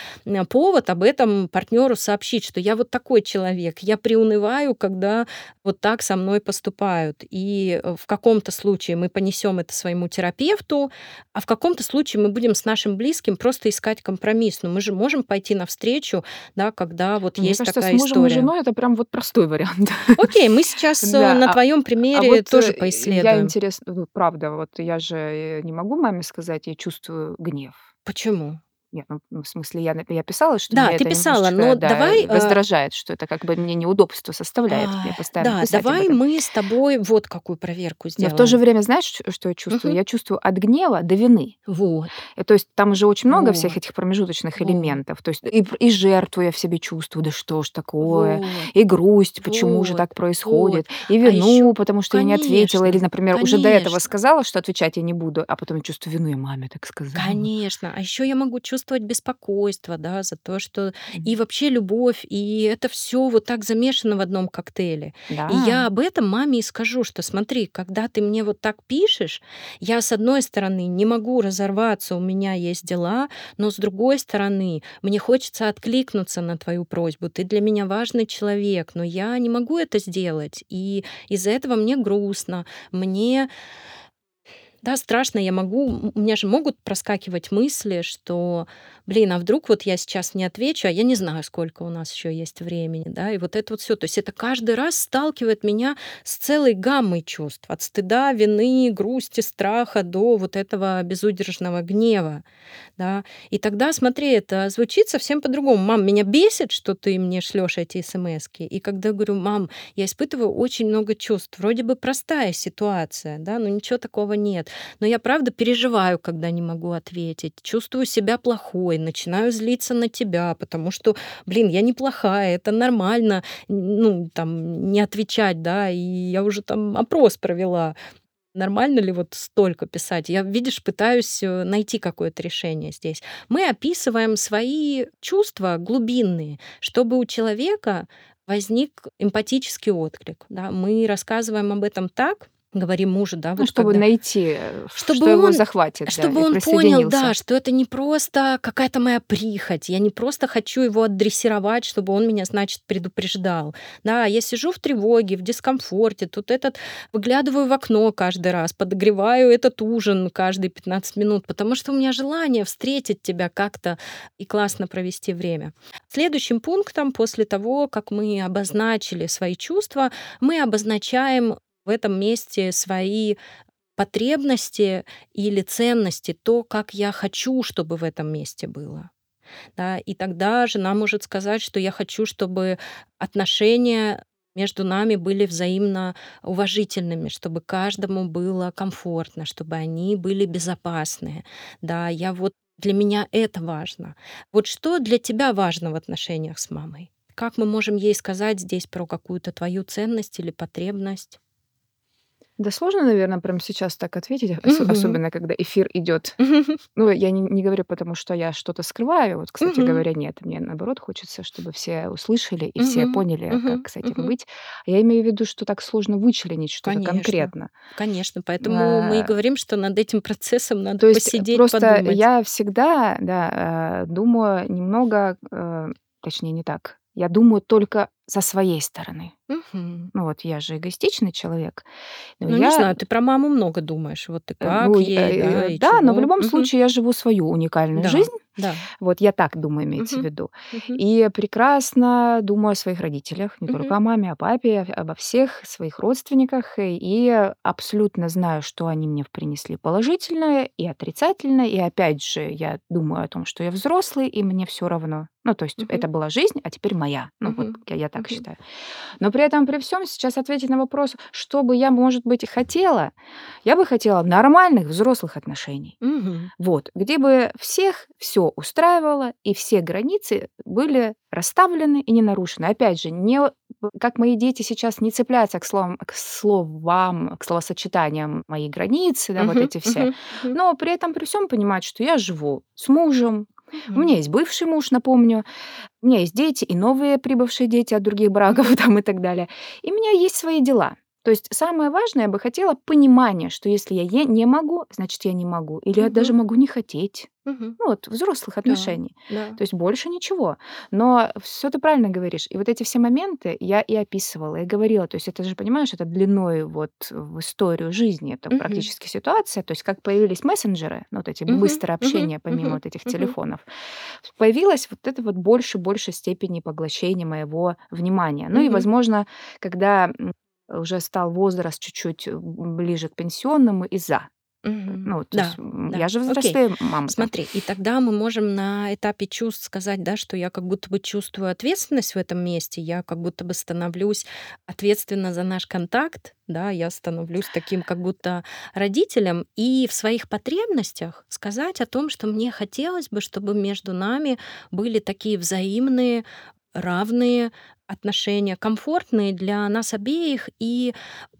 повод об этом партнеру сообщить, что я вот такой человек. Я приунываю, когда вот так со мной поступают бывают. И э, в каком-то случае мы понесем это своему терапевту, а в каком-то случае мы будем с нашим близким просто искать компромисс. Но мы же можем пойти навстречу, да, когда вот Мне есть кажется, такая с мужем история. и женой это прям вот простой вариант. Окей, мы сейчас э, да, на а, твоем а примере а вот тоже поисследуем. Я интересно, ну, правда, вот я же э, не могу маме сказать, я чувствую гнев. Почему? Нет, ну, ну, в смысле, я, я писала, что Да, ты писала, но да, давай... а, раздражает, что это как бы мне неудобство составляет мне а, постоянно Да, давай мы с тобой вот какую проверку Но в то же сделаем. время, знаешь, что я чувствую? Мгм. Я чувствую от гнева до вины. Вот, И то есть там уже очень много всех вот, этих промежуточных вот, элементов. То есть и, и жертву я в себе чувствую, да что ж такое, вот, и грусть, почему же вот, так вот. происходит, и А еще, вину, потому что я не ответила, или, конечно, например, уже до этого конечно. сказала, что отвечать я не буду, а потом я чувствую вину, я маме так сказала. Конечно. А еще я могу чувствовать беспокойство, да, за то, что и вообще любовь, и это все вот так замешано в одном коктейле. И Да. я об этом маме и скажу, что смотри, когда ты мне вот так пишешь, я с одной стороны не могу разорваться, у меня есть дела, но с другой стороны мне хочется откликнуться на твою просьбу. Ты для меня важный человек, но я не могу это сделать. И из-за этого мне грустно, мне да, страшно, я могу, у меня же могут проскакивать мысли, что, блин, а вдруг вот я сейчас не отвечу, а я не знаю, сколько у нас еще есть времени, да, и вот это вот все. То есть это каждый раз сталкивает меня с целой гаммой чувств, от стыда, вины, грусти, страха до вот этого безудержного гнева, да. И тогда, смотри, это звучит совсем по-другому. Мам, меня бесит, что ты мне шлешь эти смс И когда говорю, мам, я испытываю очень много чувств, вроде бы простая ситуация, да, но ничего такого нет. Но я правда переживаю, когда не могу ответить, чувствую себя плохой, начинаю злиться на тебя, потому что, блин, я неплохая, это нормально, ну, там, не отвечать, да, и я уже там опрос провела. Нормально ли вот столько писать? Я, видишь, пытаюсь э, найти какое-то решение здесь. Мы описываем свои чувства глубинные, чтобы у человека возник эмпатический отклик. Да? Мы рассказываем об этом так, говорим мужу, да, Ну, вот чтобы когда найти, Чтобы что его он захватит, да, чтобы и он понял, да, что это не просто какая-то моя прихоть. Я не просто хочу его отдрессировать, чтобы он меня, значит, предупреждал. Да, я сижу в тревоге, в дискомфорте, тут этот выглядываю в окно каждый раз, подогреваю этот ужин каждые 15 минут, потому что у меня желание встретить тебя как-то и классно провести время. Следующим пунктом после того, как мы обозначили свои чувства, мы обозначаем в этом месте свои потребности или ценности, то, как я хочу, чтобы в этом месте было. Да, и тогда жена может сказать, что я хочу, чтобы отношения между нами были взаимно уважительными, чтобы каждому было комфортно, чтобы они были безопасные. Да, я вот для меня это важно. Вот что для тебя важно в отношениях с мамой? Как мы можем ей сказать здесь про какую-то твою ценность или потребность? Да сложно, наверное, прямо сейчас так ответить, ос- Мгм. особенно когда эфир идет. Ну, я не, не говорю, потому что я что-то скрываю. Вот, кстати Мгм. говоря, нет. Мне наоборот хочется, чтобы все услышали и все Мгм. поняли, Мгм. как с этим Мгм. быть. Я имею в виду, что так сложно вычленить что-то Конечно, конкретно. конечно. Поэтому мы и А, говорим, что над этим процессом надо То есть посидеть, просто подумать. я всегда, да, э, думаю немного, э, точнее не так. Я думаю только со своей стороны. Мгм. Ну вот я же эгоистичный человек, но Ну, не я знаю, ты про маму много думаешь. Вот и Э, как ну, ей, да, э, и да, но в чего. любом Мгм. случае я живу свою уникальную Да, жизнь. да. Вот я так думаю, имеется в Мгм. виду. Мгм. И прекрасно думаю о своих родителях, не только Мгм. о маме, о папе, обо всех своих родственниках. И и абсолютно знаю, что они мне принесли положительное и отрицательное. И опять же, я думаю о том, что я взрослый, и мне все равно. Ну, то есть Мгм. это была жизнь, а теперь моя. Ну, вот Мгм. я, я так Мгм. считаю. Но при этом, при всем, сейчас ответить на вопрос, что бы я, может быть, хотела, я бы хотела нормальных взрослых отношений. Мгм. Вот, где бы всех все устраивало, и все границы были расставлены и не нарушены. Опять же, не как мои дети сейчас не цепляются к словам, к словам, к словосочетаниям мои границы, да, вот Мгм. эти все. Мгм. Мгм. Но при этом при всем понимать, что я живу с мужем, у Мгм. меня есть бывший муж, напомню, у меня есть дети и новые прибывшие дети от других браков там и так далее. И у меня есть свои дела. То есть самое важное, я бы хотела понимание, что если я е- не могу, значит, я не могу. Или я даже могу не хотеть. Мгм. Ну, вот взрослых Да, отношений. да. То есть больше ничего. Но все ты правильно говоришь. И вот эти все моменты я и описывала, и говорила. То есть это же, понимаешь, это длиной вот в историю жизни. Это Мгм. практически ситуация. То есть как появились мессенджеры, ну, вот эти Мгм. быстрое Мгм. общение, помимо Мгм. вот этих Мгм. телефонов, появилось вот это вот больше больше степени поглощения моего внимания. Ну и, Мгм. возможно, когда м, уже стал возраст чуть-чуть м, ближе к пенсионному, и за. Мгм. Ну, то есть Да, м, да. я же Окей. взрослая мама. Смотри, и тогда мы можем на этапе чувств сказать, да, что я как будто бы чувствую ответственность в этом месте, я как будто бы становлюсь ответственна за наш контакт, да, я становлюсь таким как будто родителем, и в своих потребностях сказать о том, что мне хотелось бы, чтобы между нами были такие взаимные, равные отношения, комфортные для нас обеих и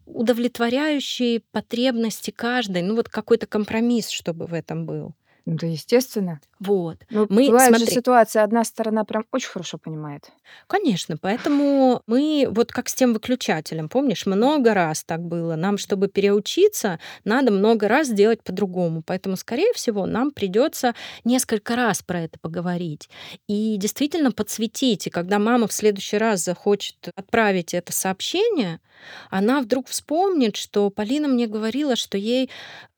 удовлетворяющие потребности каждой. Ну вот какой-то компромисс, чтобы в этом был. Ну, да, естественно. Вот. Ну, Мы, бывает же смотри, ситуация, одна сторона прям очень хорошо понимает. конечно, поэтому мы вот как с тем выключателем, помнишь, много раз так было. Нам, чтобы переучиться, надо много раз делать по-другому. Поэтому, скорее всего, нам придется несколько раз про это поговорить. И действительно подсветить. И когда мама в следующий раз захочет отправить это сообщение, она вдруг вспомнит, что Полина мне говорила, что ей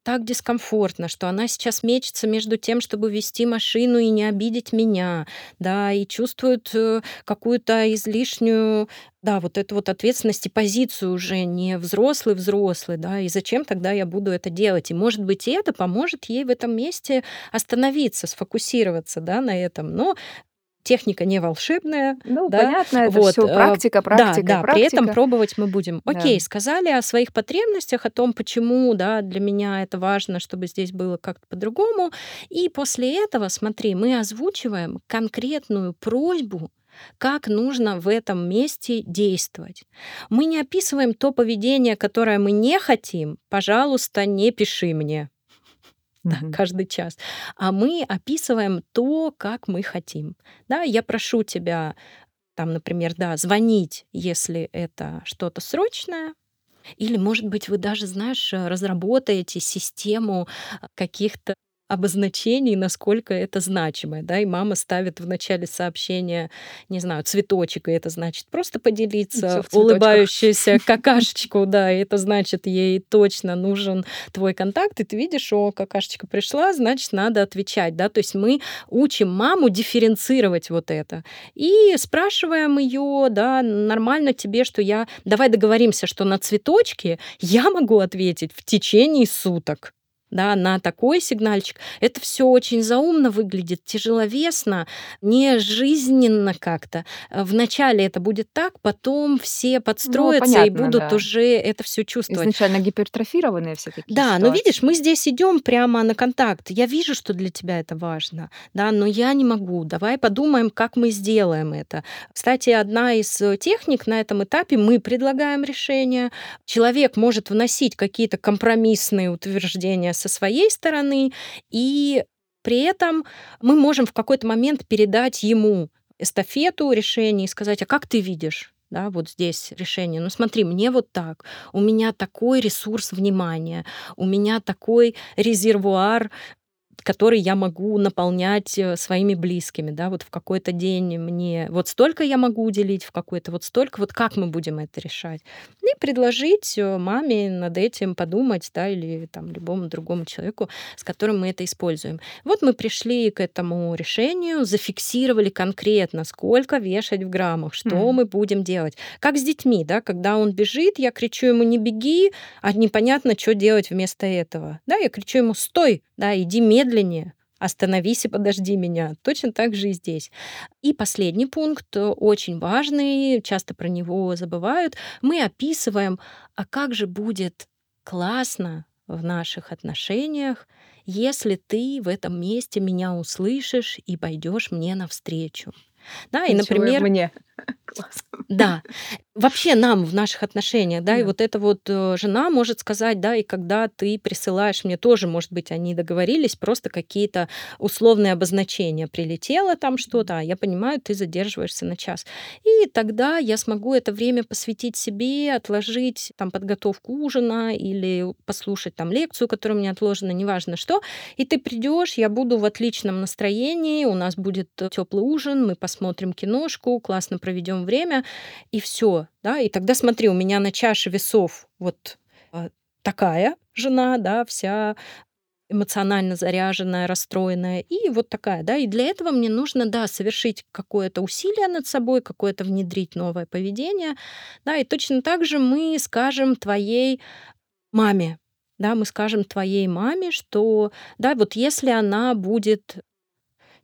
так дискомфортно, что она сейчас мечется между тем, чтобы вести машину и не обидеть меня, да, и чувствует э, какую-то излишнюю, да, вот эту вот ответственность и позицию уже не взрослый-взрослый, да, и зачем тогда я буду это делать? И, может быть, и это поможет ей в этом месте остановиться, сфокусироваться, да, на этом. Но техника не волшебная, Ну, да, понятно, это вот, все э, практика, да, практика, да, при этом практика. пробовать мы будем. Да. Окей, сказали о своих потребностях, о том, почему, да, для меня это важно, чтобы здесь было как-то по-другому. И после этого, смотри, мы озвучиваем конкретную просьбу, как нужно в этом месте действовать. Мы не описываем то поведение, которое мы не хотим. Пожалуйста, не пиши мне да, Мгм. каждый час. А мы описываем то, как мы хотим. Да, я прошу тебя, там, например, да, звонить, если это что-то срочное, Или, может быть, вы даже, знаешь, разработаете систему каких-то обозначений, насколько это значимое, да, и мама ставит в начале сообщения, не знаю, цветочек, и это значит просто поделиться, улыбающуюся какашечку, да, и это значит, ей точно нужен твой контакт, и ты видишь, о, какашечка пришла, значит, надо отвечать, да, то есть мы учим маму дифференцировать вот это, и спрашиваем ее, да, нормально тебе, что я, давай договоримся, что на цветочке я могу ответить в течение суток, да, на такой сигнальчик. Это все очень заумно выглядит, тяжеловесно, не жизненно как-то. Э, вначале это будет так, потом все ну, подстроятся ну, понятно, и будут да. уже это все чувствовать. Изначально гипертрофированные все такие Да, ситуации. но видишь, мы здесь идем прямо на контакт. Я вижу, что для тебя это важно, да, но я не могу. Давай подумаем, как мы сделаем это. Кстати, одна из э, техник на этом этапе мы предлагаем решение. Человек может вносить какие-то компромиссные утверждения со своей стороны, и при этом мы можем в какой-то момент передать ему эстафету решений и сказать, а как ты видишь? да, вот здесь решение. Ну смотри, мне вот так, у меня такой ресурс внимания, у меня такой резервуар который я могу наполнять э, своими близкими, да, вот в какой-то день мне вот столько я могу уделить, в какой-то вот столько, вот как мы будем это решать. И предложить э, маме над этим подумать, да, или там любому другому человеку, с которым мы это используем. Вот мы пришли к этому решению, зафиксировали конкретно, сколько вешать в граммах, что mm. мы будем делать. Как с детьми, да, когда он бежит, я кричу ему не беги, а непонятно, что делать вместо этого. Да, я кричу ему стой, да, иди медленнее, остановись и подожди меня. Точно так же и здесь. И последний пункт, э, очень важный, часто про него забывают. Мы описываем, а как же будет классно в наших отношениях, если ты в этом месте меня услышишь и пойдешь мне навстречу. Да, и, например... Мне. Класс. Да. Вообще нам в наших отношениях, да, да, и вот эта вот э, жена может сказать, да, и когда ты присылаешь мне тоже, может быть, они договорились, просто какие-то условные обозначения. Прилетело там что-то, а я понимаю, ты задерживаешься на час. И тогда я смогу это время посвятить себе, отложить там подготовку ужина или послушать там лекцию, которая у меня отложена, неважно что. И ты придешь, я буду в отличном настроении, у нас будет теплый ужин, мы посмотрим киношку, классно проведем время, и все, да, и тогда смотри, у меня на чаше весов вот а, такая жена, да, вся эмоционально заряженная, расстроенная, и вот такая, да, и для этого мне нужно, да, совершить какое-то усилие над собой, какое-то внедрить новое поведение, да, и точно так же мы скажем твоей маме, да, мы скажем твоей маме, что, да, вот если она будет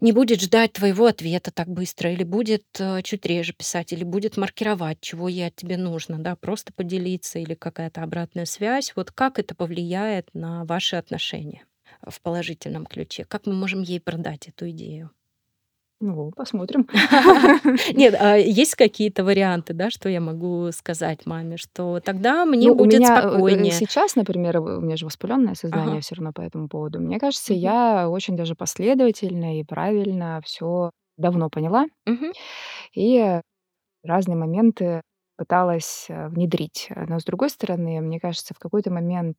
не будет ждать твоего ответа так быстро, или будет э, чуть реже писать, или будет маркировать, чего ей от тебе нужно, да, просто поделиться или какая-то обратная связь. Вот как это повлияет на ваши отношения в положительном ключе? Как мы можем ей продать эту идею? Ну, посмотрим. Нет, а есть какие-то варианты, да, что я могу сказать маме, что тогда мне ну, будет меня, э, спокойнее. Сейчас, например, у меня же воспаленное сознание ага. все равно по этому поводу. Мне кажется, угу. я очень даже последовательно и правильно все давно поняла. Угу. И разные моменты пыталась э, внедрить. Но с другой стороны, мне кажется, в какой-то момент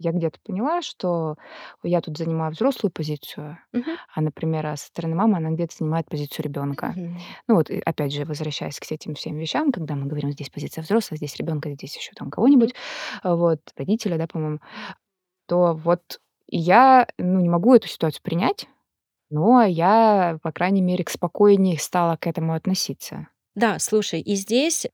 я где-то поняла, что я тут занимаю взрослую позицию, Мгм. а, например, а со стороны мамы она где-то занимает позицию ребенка. Мгм. Ну вот, и опять же, возвращаясь к этим всем вещам, когда мы говорим, здесь позиция взрослая, здесь ребенка, здесь еще там кого-нибудь, а, вот, родителя, да, по-моему, то вот я, ну, не могу эту ситуацию принять, но я, по крайней мере, к спокойнее стала к этому относиться. Да, слушай, и здесь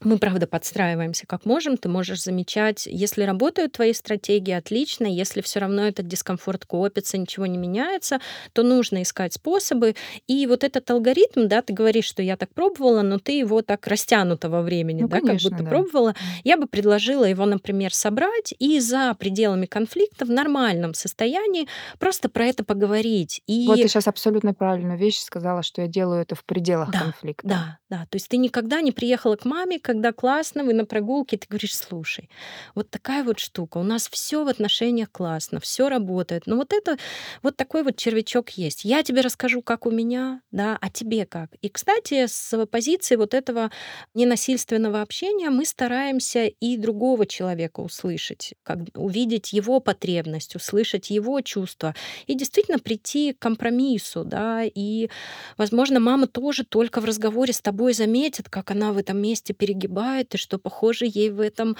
мы, правда, подстраиваемся как можем. Ты можешь замечать, если работают твои стратегии, отлично. Если все равно этот дискомфорт копится, ничего не меняется, то нужно искать способы. И вот этот алгоритм, да, ты говоришь, что я так пробовала, но ты его так растянуто во времени, ну, да, конечно, как будто да. пробовала. Я бы предложила его, например, собрать и за пределами конфликта в нормальном состоянии просто про это поговорить. И... Вот ты сейчас абсолютно правильную вещь сказала, что я делаю это в пределах да, конфликта. Да, да. То есть ты никогда не приехала к маме, когда классно, вы на прогулке, ты говоришь, слушай, вот такая вот штука, у нас все в отношениях классно, все работает, но вот это, вот такой вот червячок есть. Я тебе расскажу, как у меня, да, а тебе как. И, кстати, с позиции вот этого ненасильственного общения мы стараемся и другого человека услышать, как, увидеть его потребность, услышать его чувства и действительно прийти к компромиссу, да, и, возможно, мама тоже только в разговоре с тобой заметит, как она в этом месте перегибает, и что, похоже, ей в этом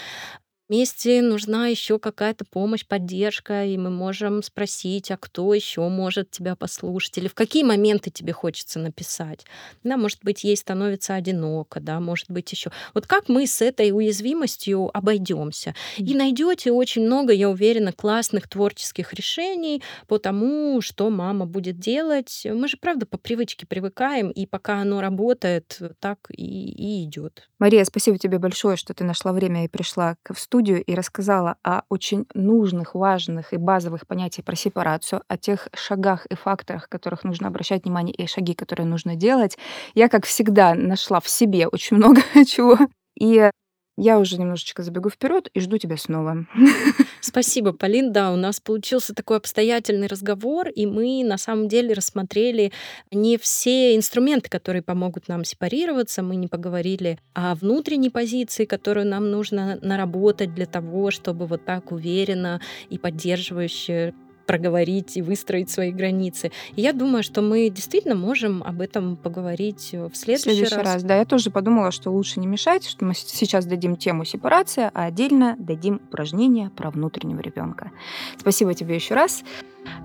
месте нужна еще какая-то помощь, поддержка, и мы можем спросить, а кто еще может тебя послушать, или в какие моменты тебе хочется написать. Да, может быть, ей становится одиноко, да, может быть, еще. Вот как мы с этой уязвимостью обойдемся. И найдете очень много, я уверена, классных творческих решений по тому, что мама будет делать. Мы же, правда, по привычке привыкаем, и пока оно работает, так и, и идет. Мария, спасибо тебе большое, что ты нашла время и пришла в студию студию и рассказала о очень нужных, важных и базовых понятиях про сепарацию, о тех шагах и факторах, которых нужно обращать внимание, и шаги, которые нужно делать, я, как всегда, нашла в себе очень много чего. И я уже немножечко забегу вперед и жду тебя снова. Спасибо, Полин. Да, у нас получился такой обстоятельный разговор, и мы на самом деле рассмотрели не все инструменты, которые помогут нам сепарироваться. Мы не поговорили о внутренней позиции, которую нам нужно наработать для того, чтобы вот так уверенно и поддерживающе проговорить и выстроить свои границы. И я думаю, что мы действительно можем об этом поговорить э, в следующий, в следующий раз. раз. Да, я тоже подумала, что лучше не мешать, что мы сейчас дадим тему сепарация, а отдельно дадим упражнения про внутреннего ребенка. Спасибо тебе еще раз.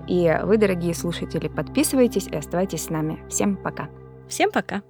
И вы, дорогие слушатели, подписывайтесь и оставайтесь с нами. Всем пока. Всем пока.